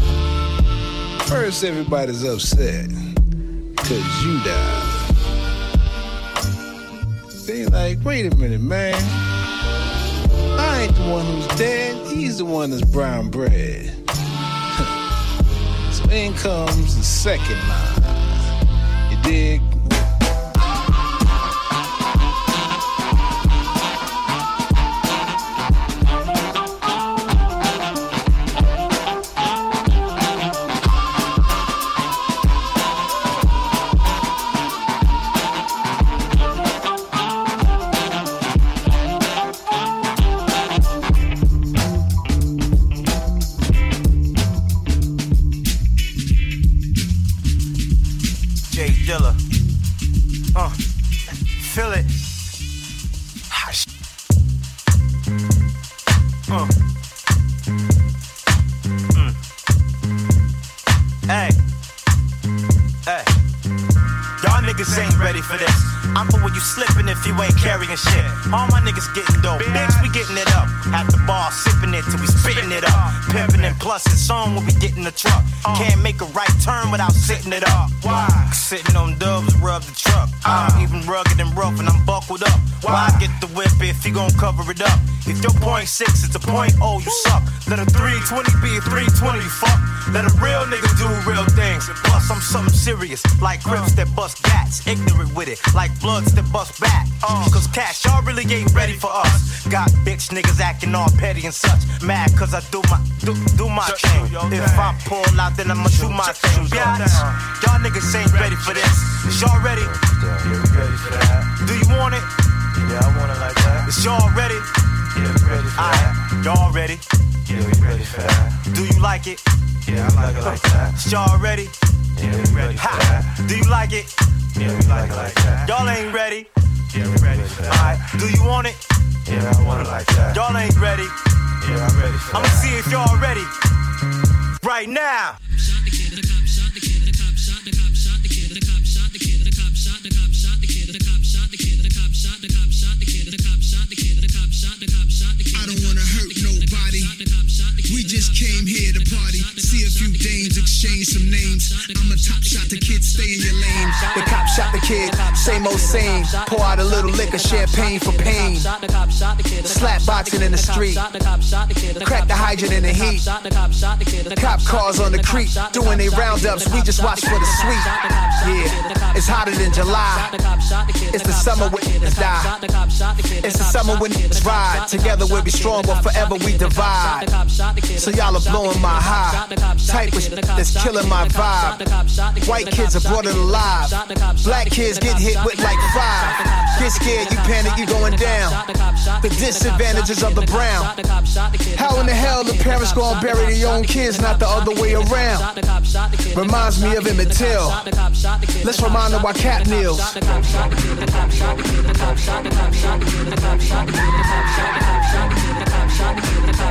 First, everybody's upset because you died. They like, wait a minute, man. I ain't the one who's dead. He's the one that's brown bread. so in comes the second line. You dig? Sitting it up. Why? Sitting on dubs, rub the truck. I'm ah. even rugged and rough and I'm buckled up. Why I get the whip if you gon' cover it up? If your point six is a point oh, you suck. Let a 320 be a 320, you fuck. Let a real nigga do real things. Plus, I'm something serious, like uh. grips that bust gats. Ignorant with it, like bloods that bust back. Uh. Cause cash, y'all really ain't ready for us. Got bitch niggas acting all petty and such. Mad cause I do my do, do my thing. If I pull out, then I'ma do my thing. Y'all niggas ain't ready for this. Is y'all ready? Do you want it? Yeah, I want it like that. Is y'all ready? Yeah, we ready for that. Y'all ready? Yeah, we ready for that. Do you like it? Yeah, I like it like that. Is y'all ready? Yeah, we ready for that. Do you like it? Yeah, we like it like that. Y'all ain't ready? Yeah, we ready for that. Alright, do you want it? Yeah, I want it like that. Y'all ain't ready? Yeah, I'm ready for I'ma see if y'all ready. Right now. I don't wanna hurt nobody. We just came here to party, see a few dames, exchange some names. I'm a top shot, the kid, stay in your lane. The cop shot the kid, same old same. Pour out a little liquor, champagne for pain. Slap boxing in the street. Crack the hydrant in the heat. Cop cars on the creek, doing they roundups. We just watch for the sweet. Yeah, it's hotter than July. It's the summer when niggas die. It's the summer when niggas ride. Together we'll be strong, but forever we divide. So y'all are blowing my high. Type of shit that's killing my vibe. White kids are brought it alive. Black kids get hit with like five. Get scared, you panic, you going down. The disadvantages of the brown. How in the hell the parents gonna bury their own kids, not the other way around? Reminds me of Emmett Till. Let's remind them why Cap kneels.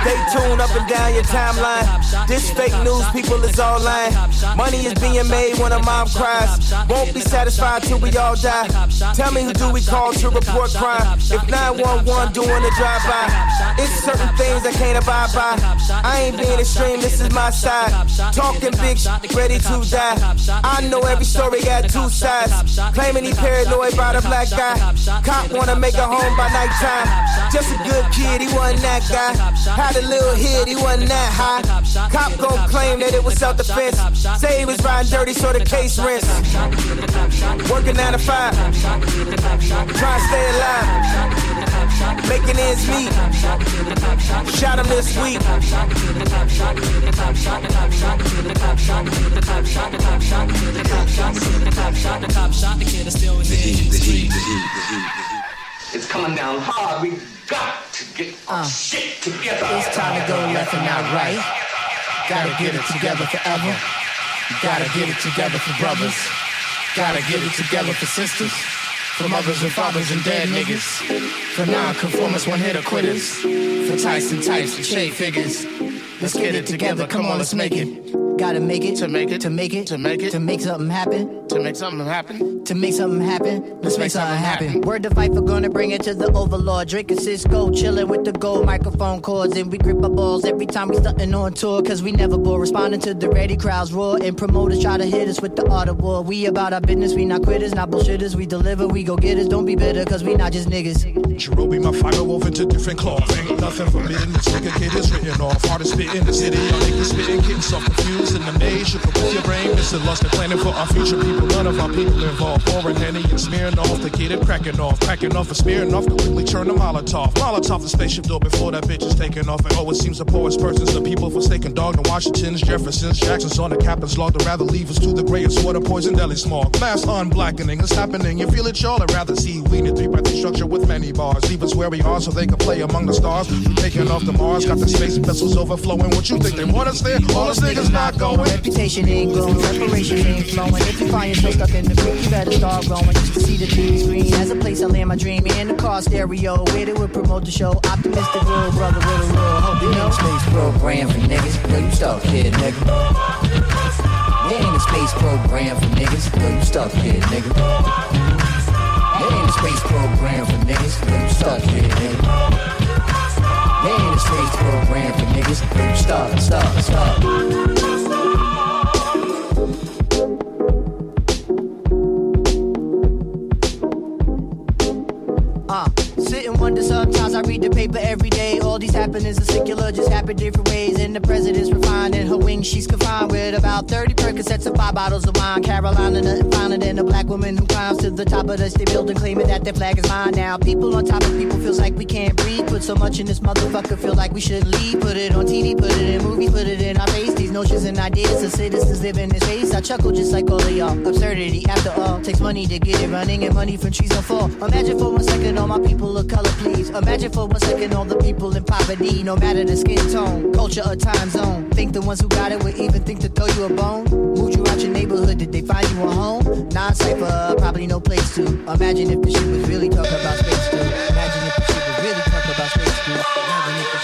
Stay tuned up and down your timeline. This fake news, people is all lying. Money is being made when a mom cries. Won't be satisfied till we all die. Tell me who do we call to report crime? If 911 doing a drive-by, it's certain things I can't abide by. I ain't being extreme, this is my side. Talking big ready to die. I know every story got two sides. Claiming he paranoid by the black guy. Cop wanna make a home by nighttime. Just a good kid, he wasn't that guy. Had a little hit, he wasn't that high. Cop gon' claim that it was self defense. Say he was riding dirty, so the case rents. Working nine to five, trying to stay alive. Making ends meet. Shot him this week. It's coming down hard. We got to get our uh, shit together. It's time to go left and not right. Gotta get it together forever. Gotta get it together for brothers. Gotta get it together for sisters. For mothers and fathers and dead niggas. For non-conformists, one-hitter quitters. For Tyson types and shade figures. Let's get it together. Come on, let's make it. Gotta make it To make it. to make it To make it. to make something happen. To make something happen. To make something happen, let's make something happen. Word to fight for gonna bring it to the overlord. Drinking Cisco, chilling with the gold microphone cords. And we grip our balls every time we stunting on tour. Cause we never bore. Responding to the ready crowds roar. And promoters try to hit us with the art of war. We about our business, we not quitters, not bullshitters. We deliver, we go get us. Don't be bitter, cause we not just niggas. Cherubi, my fire woven to different cloth. Ain't nothing forbidden. This nigga kid is written off. Hardest spit in the city. Y'all niggas spitting, getting self confused in the maze. You can with your brain. Missing lust and planning for our future people. None of our people involved. Pouring Henny and smearing off to get it cracking off. Cracking off and smearing off. Quickly turn the Molotov. Molotov the spaceship door before that bitch is taking off. And oh, it seems the poorest persons, the people forsaken dog. The Washingtons, Jeffersons, Jacksons on the captain's log. To rather leave us to the grayest water poison deli smog. Mass unblackening is happening. You feel it, y'all? I'd rather see we need a three by three structure with many bars. Leave us where we are so they can play among the stars. Taking off the Mars, got the space vessels overflowing. What you think they want us there? All us niggas not going. Reputation ain't growing, reparations ain't flowing. If you find yourself stuck in the creek, you better start growing. You can see the TV screen as a place I land my dream in the car stereo. Where they would promote the show. Optimistic real brother with a real hope. You know, space program for niggas. Yo, you stuck here, nigga. There ain't a space program for niggas. Yo, you stuck here, nigga. There ain't a space program for niggas. Yo, you stuck here, nigga. There ain't a space program for niggas. Yo, you stuck, stuck, stuck. The paper every day. These happenings are secular, just happen different ways. And the president's refined in her wings, she's confined with about 30 Percocets and five bottles of wine. Carolina, nothing finer than a black woman who climbs to the top of the state building, claiming that their flag is mine. Now, people on top of people feels like we can't breathe. Put so much in this motherfucker, feel like we shouldn't leave. Put it on TV, put it in movies, put it in our face. These notions and ideas of citizens live in this space. I chuckle just like all of y'all. Absurdity, after all, takes money to get it running, and money from trees don't fall. Imagine for one second all my people of color, please. Imagine for one second all the people in poverty, no matter the skin tone, culture, or time zone. Think the ones who got it would even think to throw you a bone? Moved you out your neighborhood, did they find you a home? Non cipher, probably no place to. Imagine if the shit was really talking about space too. Imagine if the shit was really talking about space too.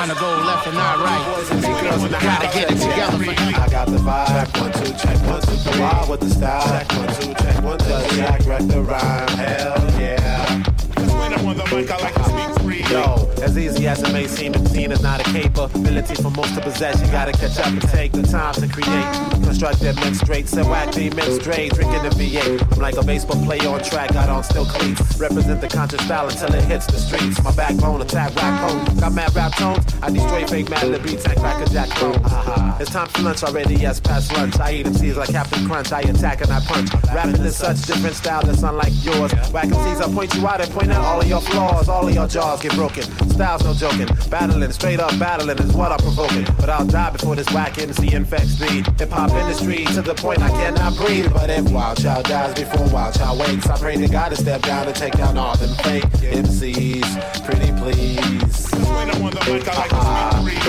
Trying to go left and not right. Gotta get it together I got the vibe, one, two, check, one, two, three. Wild with the style, check, one, two, check, one, two, three. Jack, wreck the rhyme, hell yeah. Cause When I'm on the mic, I like to speak free. Yo, as easy as it may seem, the is not a capability for most to possess. You gotta catch up and take the time to create. Construct that men straight, set whack the men straight, drinking the V8. I'm like a baseball player on track, got on still cleats. Represent the conscious style until it hits the streets. My backbone, attack rap code. Got mad rap tones, I destroy fake mad lib beats and crack a jack clone. Uh-huh. It's time for lunch already, yes, past lunch. I eat MCs like Captain Crunch, I attack and I punch. Rapping is such different style that's unlike yours. Whack MCs, I point you out and point out all of your flaws, all of your jaws get broken. Styles no joking, battling, straight up battling is what I'm provoking. But I'll die before this whack MC infects the hip hop industry to the point I cannot breathe. But if Wild Child dies before Wild Child wakes, I pray to God to step down and take down all them fake MCs. Pretty please.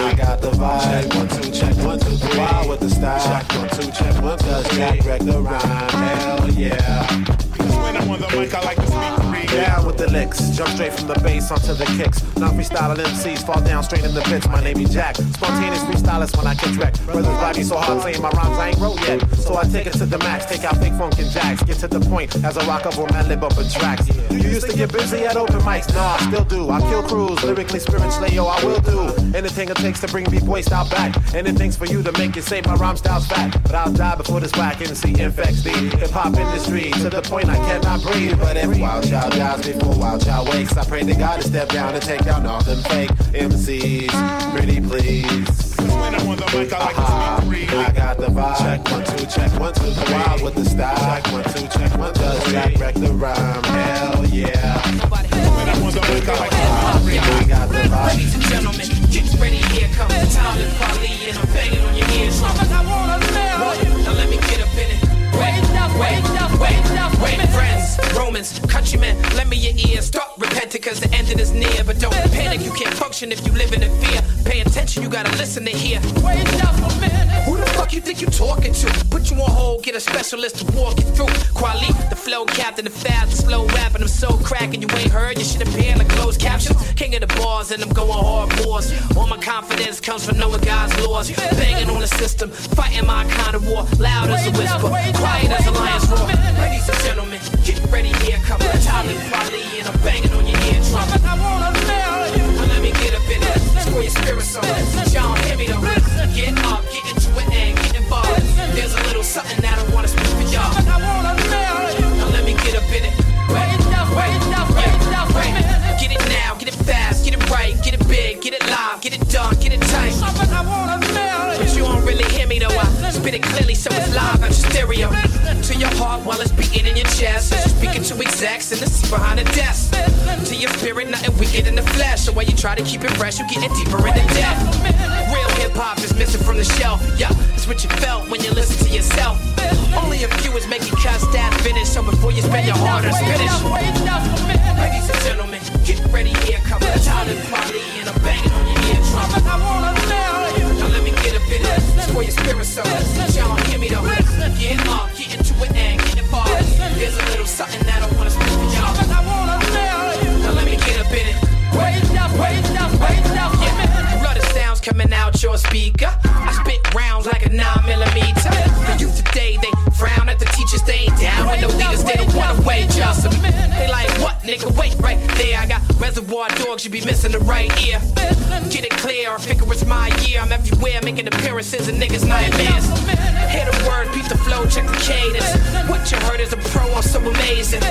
I got the vibe. One, two, check, one, two, three. Wild with the style. Check, one, two, check, one, two, three. Jack, wreck the rhyme. Hell yeah. When I'm on the mic, I like to speak. Down with the licks, jump straight from the bass onto the kicks. Non freestyling MCs fall down straight in the pits. My name is Jack, spontaneous freestylist when I catch wreck. Brothers me so hard saying my rhymes I ain't wrote yet. So I take it to the max, take out fake funk and jacks. Get to the point as I rock up on my lib up in tracks. You used to get busy at open mics, nah, I still do. I kill crews, lyrically, spiritually, yo, I will do. Anything it takes to bring beef waste out back. Anything's for you to make it say my rhyme style's back. But I'll die before this whack MC infects the hip hop industry to the point I cannot breathe. But if Wild Child dies before Wild Child wakes, I pray to God to step down and take down all them fake MCs. Pretty please. When I'm on the mic, I like to uh-huh. speak free. I got the vibe. Check one, two, check one, two, three. Wild with the style. Check one, two, check one, two, three. Jack wreck the rhyme. Hell yeah. When I'm on the mic, I like to speak free. I got the vibe. Ladies and gentlemen, get ready, here comes the time to quality don't panic, you can't function if you live in fear. Pay attention, you gotta listen to hear. Wait up a minute. Who the fuck you think you talking to? Put you on hold, get a specialist to walk you through. Kweli, the flow captain, the fast, the slow rapping. I'm so cracking, you ain't heard. You should appear like closed captions. King of the bars, and I'm going hard wars. All my confidence comes from knowing God's laws. Banging on the system, fighting my kind of war. Loud as a whisper, quiet as a lion's roar. Ladies and gentlemen, get ready, here comes Talib Kweli, and I'm banging on your eardrum. Score your spirits on. Y'all hear me though. Get up, get into it and get involved. There's a little something that I wanna speak for y'all. I wanna Now let me get up in it. Wait, wait, yeah, wait. Get it now, get it fast, get it right, get it big, get it live, get it done, get it tight. But you don't really hear me though. I spit it clearly so it's live, not just stereo. To your heart while it's beating in your chest. Speaking to execs in the seat behind the desk. To your spirit, nothing wicked in the flesh. So while you try to keep it fresh, you're getting deeper into death. Real hip hop is missing from the shelf. Yeah, it's what you felt when you listen to yourself. Only a few is making cuts that finish. So before you spend your hard earned spinach. Ladies and gentlemen, get ready, here comes the Talib Kweli, and I'm banging on your eardrum. Now let me up. It's for your spirit soul. Y'all hear me though. Get up, it and. There's a little something that I wanna speak for y'all. Now let me get up in it. Wait up, wait up, wait up. Yeah. Blood of sounds coming out your speaker. I spit rounds like a 9 millimeter. The youth today, they wait just a minute. They like, what, nigga, wait right there. I got reservoir dogs, you be missing the right ear. Get it clear, I figure it's my year. I'm everywhere making appearances and niggas nightmares. Hear the word, beat the flow, check the cadence. What you heard is a pro, I'm so amazing.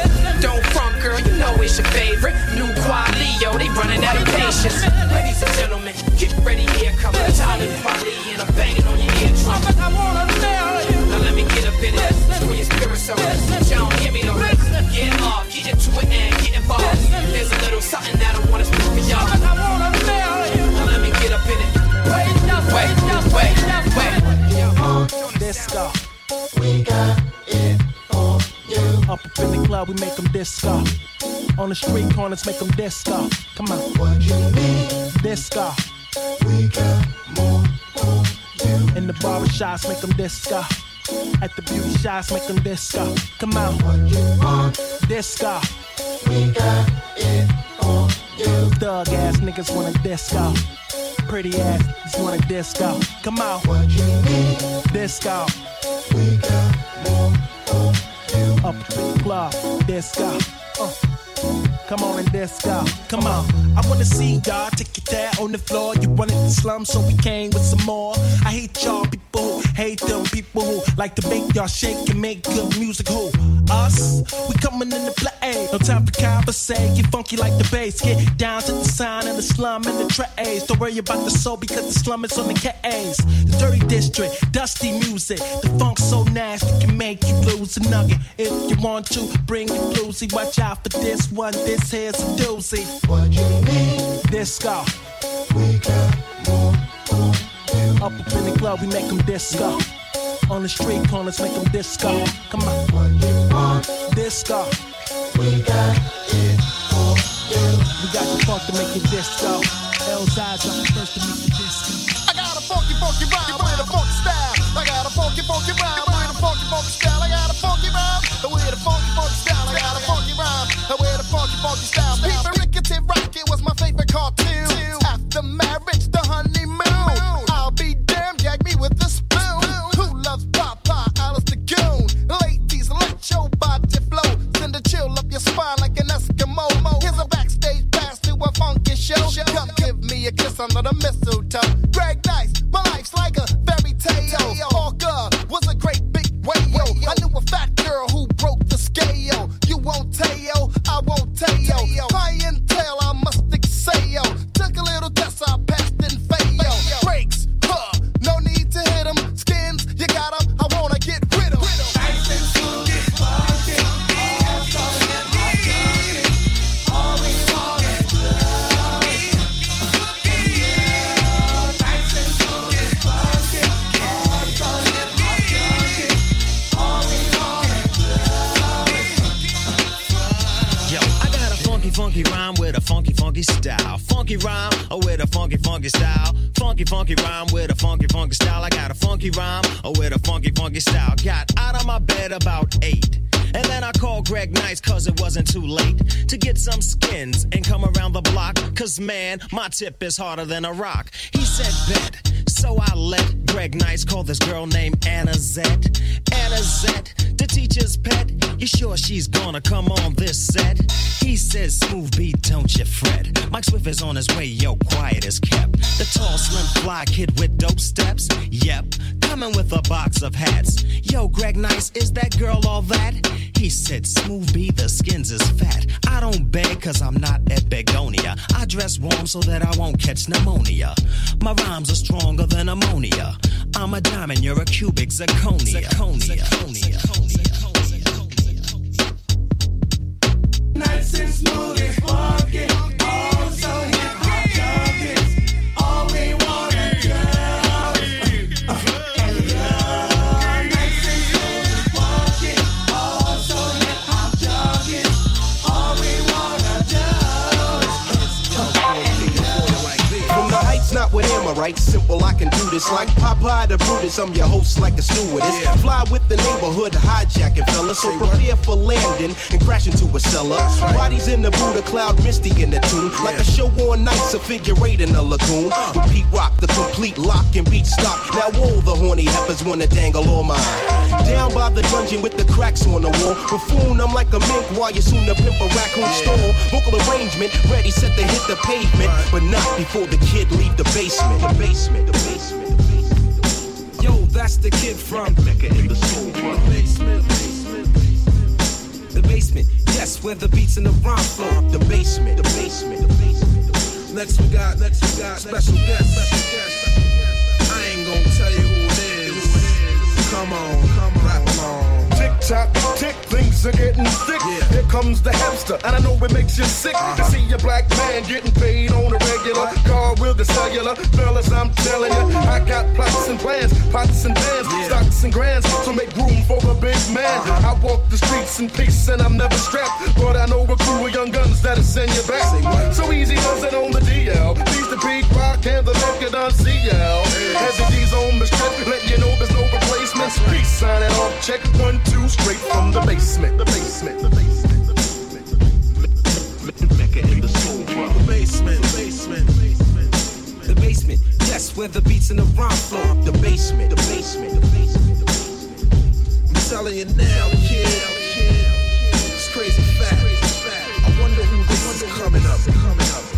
Don't front, girl, you know it's your favorite. New quad Leo, they running out of patience. Ladies and gentlemen, get ready, here come the Talib Kweli, and I'm banging on your eardrum. Now let me get up in it. For your spirit soul. Y'all don't hear me though. Get up, get into it and get involved. There's a little something that I wanna speak for y'all. Now let me get up in it. Wait, wait, wait, wait. Disco. We got it for you. Up, up in the club, we make them disco. On the street corners, make them disco. Come on. What you need? Disco. We got more for you. In the barbershops, make them disco. At the beauty shops, make them disco. Come on. What you want? Disco. We got it for you. Thug ass niggas wanna disco. Pretty ass just wanna disco. Come on. What you need? Disco. We got more for you. Up in the club, disco. Uh. Come on and disco. Come on. I wanna see y'all take it there on the floor. You wanted the slum, so we came with some more. I hate y'all people who hate them people who like to make y'all shake and make good music. Who? Us? We coming in the play. No time for conversation. Get funky like the bass. Get down to the sign and the slum and the trays. Don't worry about the soul because the slum is on the K's. The dirty district, dusty music. The funk so nasty can make you lose a nugget. If you want to, bring the bluesy. Watch out for this one. This here's a doozy. What you need? Disco. We got more Up up in the club, we make them disco. On the street corners, make them disco. Come on. What you want? Disco. We got it for you. We got the funk to make it disco. L's eyes on first to make it disco. I got a funky, funky rhyme with a funky style. I got a funky, funky rhyme with a funky, funky style. I got a funky rhyme with a funky, funky style. Funky, funky Cause man, my tip is harder than a rock. He said bet. So I let Greg Nice call this girl named Anna Zet. Anna Zet, the teacher's pet. You sure she's gonna come on this set? He says, Smooth B, don't you fret. Mike Swift is on his way, yo, quiet as kept. The tall, slim, fly kid with dope steps. Yep, coming with a box of hats. Yo, Greg Nice, is that girl all that? He said, smooth B, the skins is fat. I don't beg cause I'm not at Begonia. I dress warm so that I won't catch pneumonia. My rhymes are stronger than ammonia. I'm a diamond, you're a cubic zirconia. Zirconia. Zirconia. Nice quite simple. I can do this like Popeye the Brutus. I'm your host like a stewardess. Fly with the neighborhood hijacking fella. So prepare for landing and crash into a cellar. Bodies in the Buddha cloud, misty in the tune. Like a show on nights, a figure eight in a lagoon. With Pete Rock, the complete lock and beat stop. Now all the horny heifers wanna dangle all mine. Down by the dungeon with the cracks on the wall. Buffoon, I'm like a mink while you soon to pimp a raccoon stole. Vocal arrangement, ready, set to hit the pavement. But not before the kid leave the basement. The basement, the basement. Yo, that's the kid from Mecca in the soul basement. The basement, yes, where the beats in the rhyme flow. The basement, the basement, the basement. Next we got, next we got special guest. I ain't gonna tell you who it is. Come on, come on, rap along. Tick tick, things are getting thick. Here comes the hamster, and I know it makes you sick to see a black man getting paid on a regular car with the cellular. Fellas, I'm telling you, I got plots and plans, pots and pans, stocks and grands to make room for the big man. I walk the streets in peace, and I'm never strapped, but I know a crew of young guns that'll send you back. So easy does it on the DL. These the big rock and the Mecca on CL. As the D's on the strip, let you know there's no replacements. Peace signing off, check one, two, straight from the basement. The basement. The basement. The basement. Mecca in the The basement, basement, basement. The basement, yes, where the beats in the rhyme flow. The basement, the basement, the basement. I'm telling you now, kid. It's crazy fact. I wonder who this is coming up. Coming up.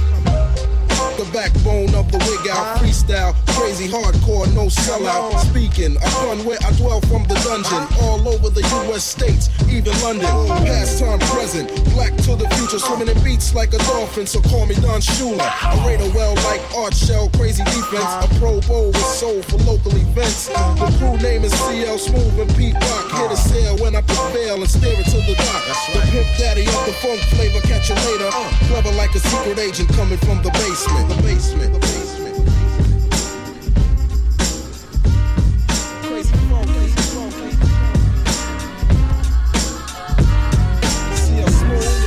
The backbone of the wig out freestyle, crazy hardcore, no sellout. Speaking upon where I dwell from the dungeon, all over the U.S. states, even London. Past time, present, black to the future, swimming in beats like a dolphin. So call me Don Shula. I rate a well like Art Shell, crazy defense. A Pro Bowl with soul for local events. The crew name is CL Smooth and Pete Rock. Here to sail when I prevail and steer it to the dock. The pimp daddy of the funk flavor, catch you later. Clever like a secret agent coming from the basement. The basement. The basement. Crazy crazy crazy Smooth.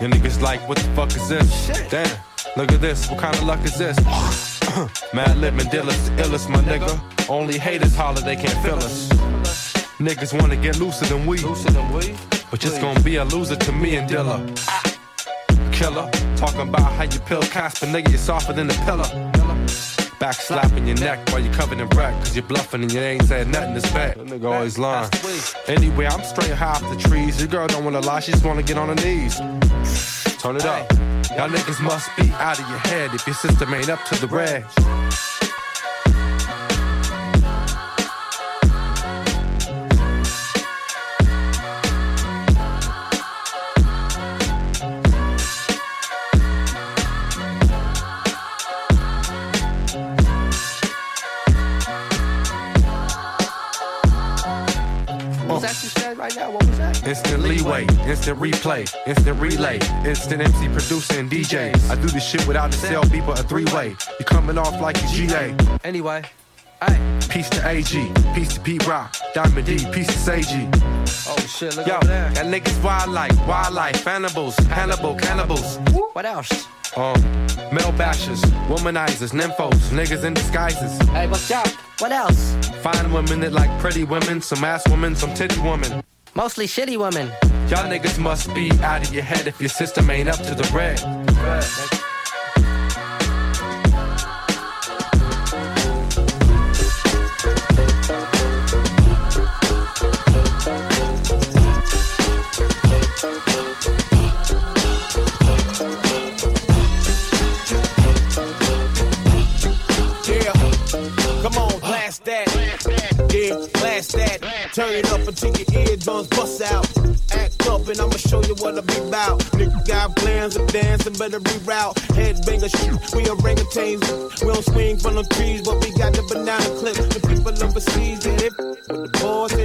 Your niggas like, what the fuck is this? Damn, look at this, what kind of luck is this? Madlib Mandilla's the illest, my nigga. Only haters holler, they can't feel us. Niggas wanna get looser than we. Looser than we? But just gonna be a loser to me and Dilla. Killer, talking about how you pill Casper, nigga, you're softer than the pillar. Back slapping your neck while you're covered in wreck, cause you're bluffing and you ain't said nothing this bad. That nigga always lying. Anyway, I'm straight high off the trees. Your girl don't wanna lie, she just wanna get on her knees. Turn it up. Y'all niggas must be out of your head if your system ain't up to the said right now? Instant leeway, instant replay, instant relay, instant MC producer and DJ. I do this shit without a cell beeper, a three way. You coming off like you GA. Anyway, Peace to AG, peace to Pete Rock, Diamond D, peace to Seiji. Oh shit, look Yo, over there. that niggas wildlife, wildlife, cannibals, Hannibal, cannibals. What else? Um, male bashers, womanizers, nymphos, niggas in disguises. Hey, what's up? What else? Fine women that like pretty women, some ass women, some titty women. Mostly shitty women. Y'all niggas must be out of your head if your system ain't up to the red. Turn it up until your eardrums bust out. Act up and I'ma show you what I be about. Nigga got plans of dancing, better reroute. Headbanger shit, we orangutans. We don't swing from the trees, but we got the banana clip. The people overseas, they f- with the boys,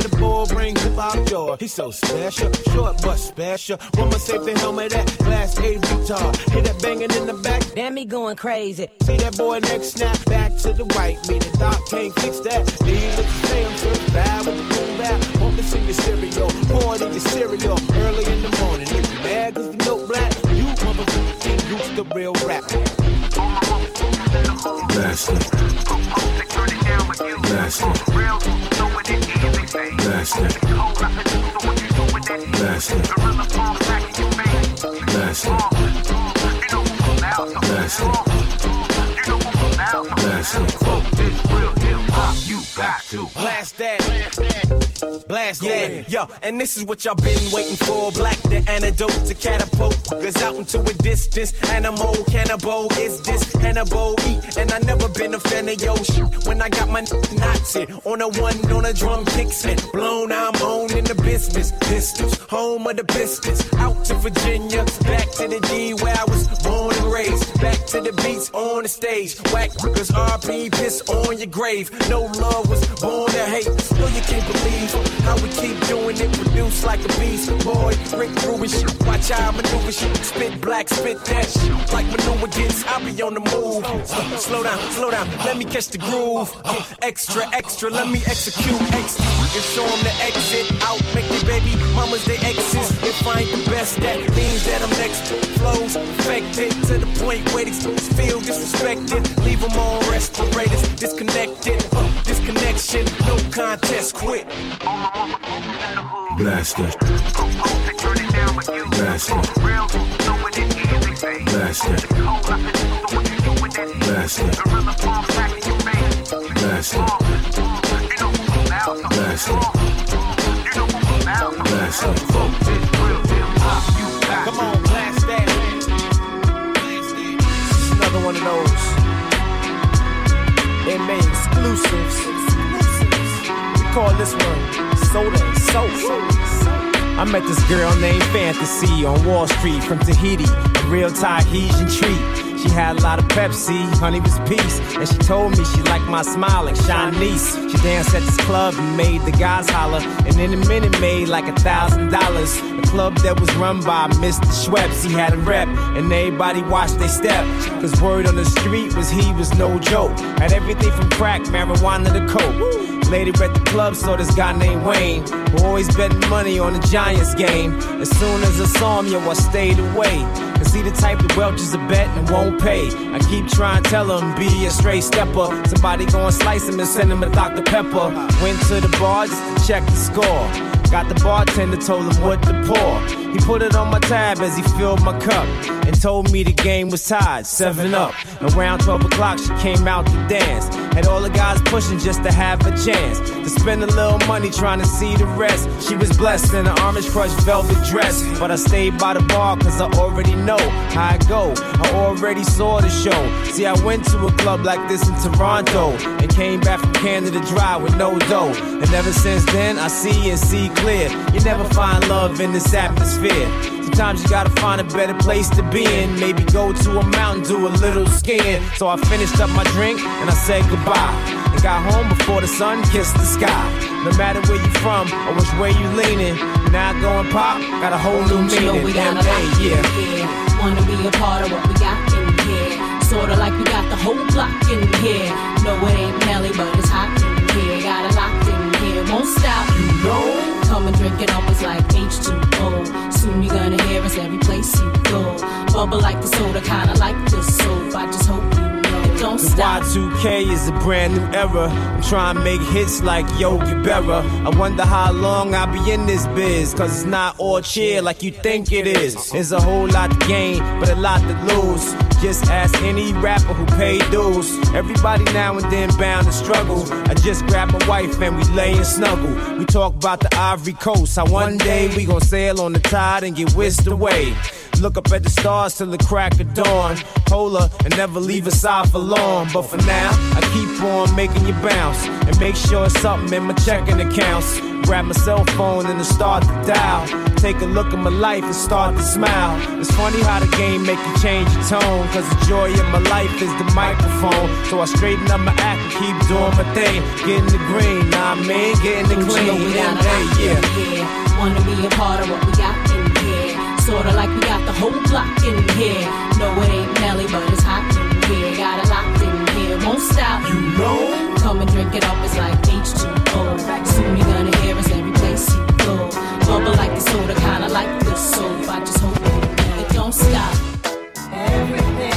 say the ball bring hip hop joy. He's so special, short but special. Woman save the helmet at glass A guitar. Hear that banging in the back? Damn me going crazy. See that boy next snap back to the right. Me the doc can't fix that. Leave it the same, so bad with the boom bap. Want to see your stereo, pour it in your cereal early in the morning. If you mad cause you know black, you motherfucker can't use the real Bastard. Bastard. You got to blast that. Blast that. Yeah, yo, and this is what y'all been waiting for. Black the antidote to catapult. Cause out into a distance. Animal cannibal is this cannibal eat. And I never been a fan of yo shit. When I got my Nazi on a one on a drum kicks it. Blown, I'm on in the business. Pistols, home of the Pistons. Out to Virginia, back to the D where I was born and raised. Back to the beats on the stage. Whack cause RP piss on your grave. No love was born to hate. Still you can't believe how we keep doing it. Produce like a beast. Boy, Rick Rubin shit. Watch how I maneuver shit. Spit black, spit that. Like maneuver gets, I'll be on the move. Uh, slow down, slow down. Let me catch the groove. Uh, extra, extra. Let me execute extra. And show 'em the exit out. Make me baby mamas they exes. If I ain't the best, that means that I'm next. Flows perfected to the point where fools feel disrespected. Leave them on respirators, disconnected. Uh, disconnection, no contest, quit. Bastard. Bastard. Bastard. Bastard. Bastard. Bastard. Bastard. Come on, blast that. Another one of those. MA exclusives. Call this one Soda and Soap. I met this girl named Fantasy on Wall Street from Tahiti, a real Tahitian treat. She had a lot of Pepsi, honey was peace, and she told me she liked my smile like Shanice. She danced at this club and made the guys holler, and in a minute made like a thousand dollars. A club that was run by Mr. Schweppes, he had a rep, and everybody watched their step. Cause word on the street was he was no joke. Had everything from crack, marijuana to coke. Later at the club, saw this guy named Wayne, who always betting money on the Giants game. As soon as I saw him, yo, I stayed away. Cause he the type that welches a bet and won't pay. I keep trying to tell him, be a straight stepper. Somebody gon' slice him and send him a Dr. Pepper. Went to the bar just to check the score. Got the bartender, told him what to pour. He put it on my tab as he filled my cup and told me the game was tied, seven up. Around 12 o'clock, she came out to dance. Had all the guys pushing just to have a chance to spend a little money trying to see the rest. She was blessed in an orange crushed velvet dress, but I stayed by the bar cause I already know how I go. I already saw the show. See, I went to a club like this in Toronto and came back from Canada dry with no dough. And ever since then, I see and see clear. You never find love in this atmosphere. Sometimes you gotta find a better place to be in. Maybe go to a mountain, do a little skiing. So I finished up my drink and I said goodbye. And got home before the sun kissed the sky. No matter where you're from or which way you're leaning, now going pop got a whole new Don't you know we got a M.A., yeah. here. Wanna be a part of what we got in here. Sorta like we got the whole block in here. No, it ain't Nelly, but it's hot here. Won't stop, you know. Come and drink it up, it's like H2O. Soon you're gonna hear us every place you go. Bubble like the soda, kinda like the soap. I just hope you it Don't stop. Y2K is a brand new era. I'm trying to make hits like Yogi Berra. I wonder how long I'll be in this biz. Cause it's not all cheer like you think it is. There's a whole lot to gain, but a lot to lose. Just ask any rapper who paid dues. Everybody now and then bound to struggle. I just grabbed my wife and we lay and snuggle. We talk about the Ivory Coast. How one day we gon' sail on the tide and get whisked away. Look up at the stars till the crack of dawn. Hold her and never leave her side for long. But for now, I keep on making you bounce and make sure it's something in my checking accounts. Grab my cell phone and I start to dial. Take a look at my life and start to smile. It's funny how the game make you change your tone. Cause the joy in my life is the microphone. So I straighten up my act and keep doing my thing. Getting the green, nah I mean, getting the Don't you clean. know we got a Yeah, lot yeah. in here. wanna be a part of what we got in here. Sorta like we whole block in here. No, it ain't Nelly, but it's hot in here. Got it locked in here, won't stop. You know? Come and drink it up, it's like H2O. Soon you're gonna hear us every place you go. Bubble like the soda, kinda like the soap. I just hope it don't stop. Everything, everything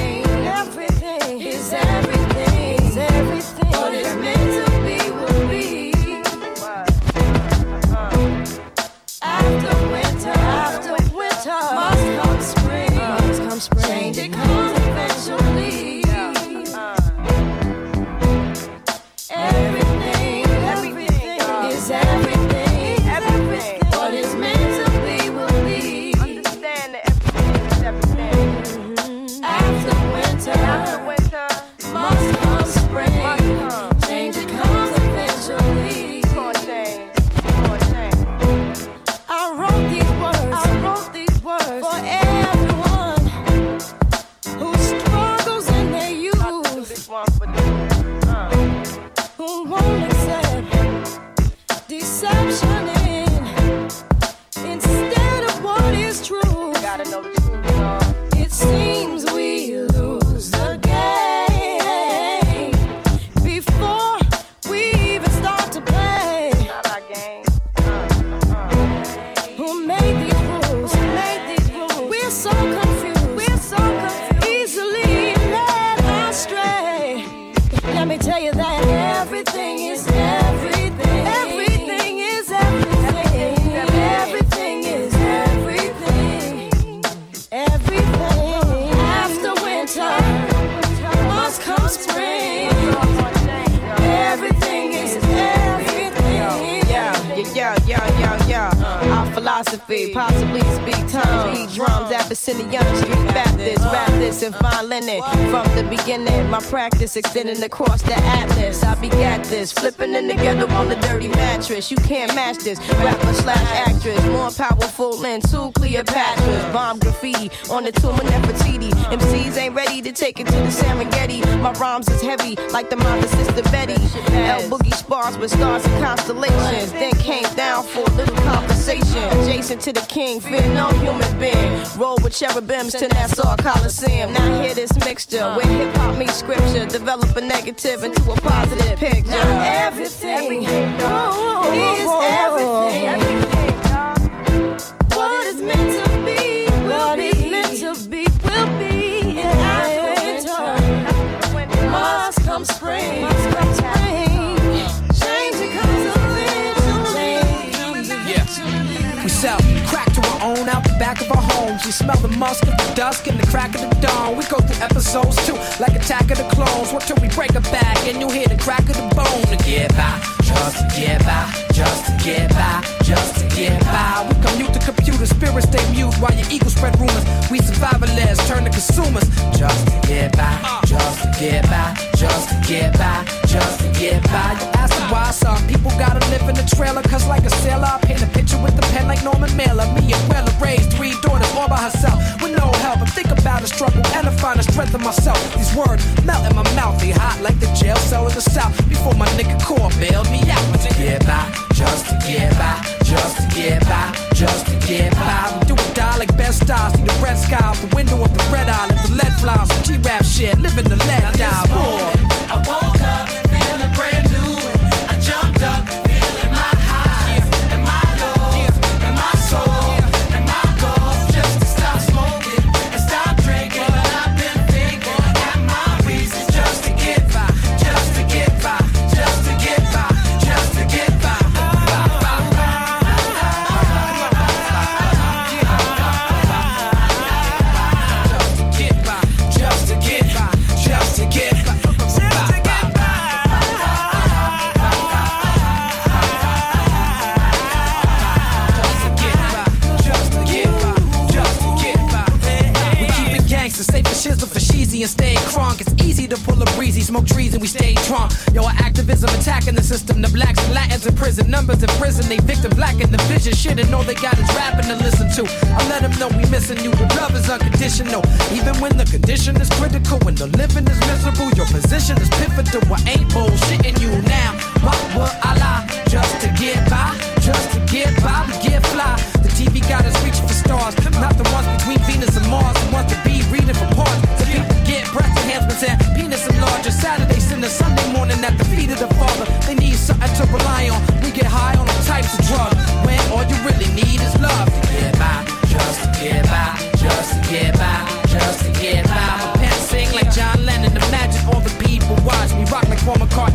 beginning, my practice extending across the atlas. I begat this, flipping them together on the dirty mattress. You can't match this. Rapper slash actress, more powerful than two Cleopatras. Bomb graffiti on the tomb of Nefertiti. MCs ain't ready to take it to the Serengeti. My rhymes is heavy, like the mother sister Betty. L Boogie spars with stars and constellations. Then came down for a little Adjacent to the king, fear no human being. Roll with cherubims to Nassau Coliseum. Now hear this mixture where hip hop meets scripture. Develop a negative into a positive picture. Now everything oh, is everything. What smell the musk of the dusk and the crack of the dawn. We go through episodes too, like Attack of the Clones. What till we break a back and you hear the crack of the bone to get by, just to get by, just to get by, just to get by. We commute to computer spirits stay mute while your ego spread rumors. We survivalists turn to consumers, just to get by, just to get by, just to get by, just to get by. You ask why some people gotta live in the trailer, cause like a sailor, I paint a picture with the pen like Norman Mailer. Me and Wella raised three daughters all by herself with no help. I think about the struggle and I find the strength in myself. These words melt in my mouth, they hot like the jail cell in the south. Before my nigga core bailed me out. To get by, just to get by, just to get by, just to get by. We do it die like best stars, see the red sky out the window of the red eye, let the lead flies, G-rap shit, living the lead die. Boy. I woke the breezy, smoke trees and we stay drunk. Yo, our activism attacking the system. The blacks and Latins in prison, numbers in prison. They victim black in the vision. Shit, and all they got is rapping to listen to. I let them know we missing you. The love is unconditional. Even when the condition is critical, when the living is miserable, your position is pivotal. I ain't bullshitting you now. Why would I lie? Just to get by, just to get by, we get fly. The TV got us reaching for stars, not the ones between Venus and Mars. living at the feet of the Father. They need something to rely on. We get high on all types of drugs when all you really need is love. To get by, just to get by, just to get by, just to get by. My parents sing like John Lennon. Imagine all the people watch me rock like Paul McCartney.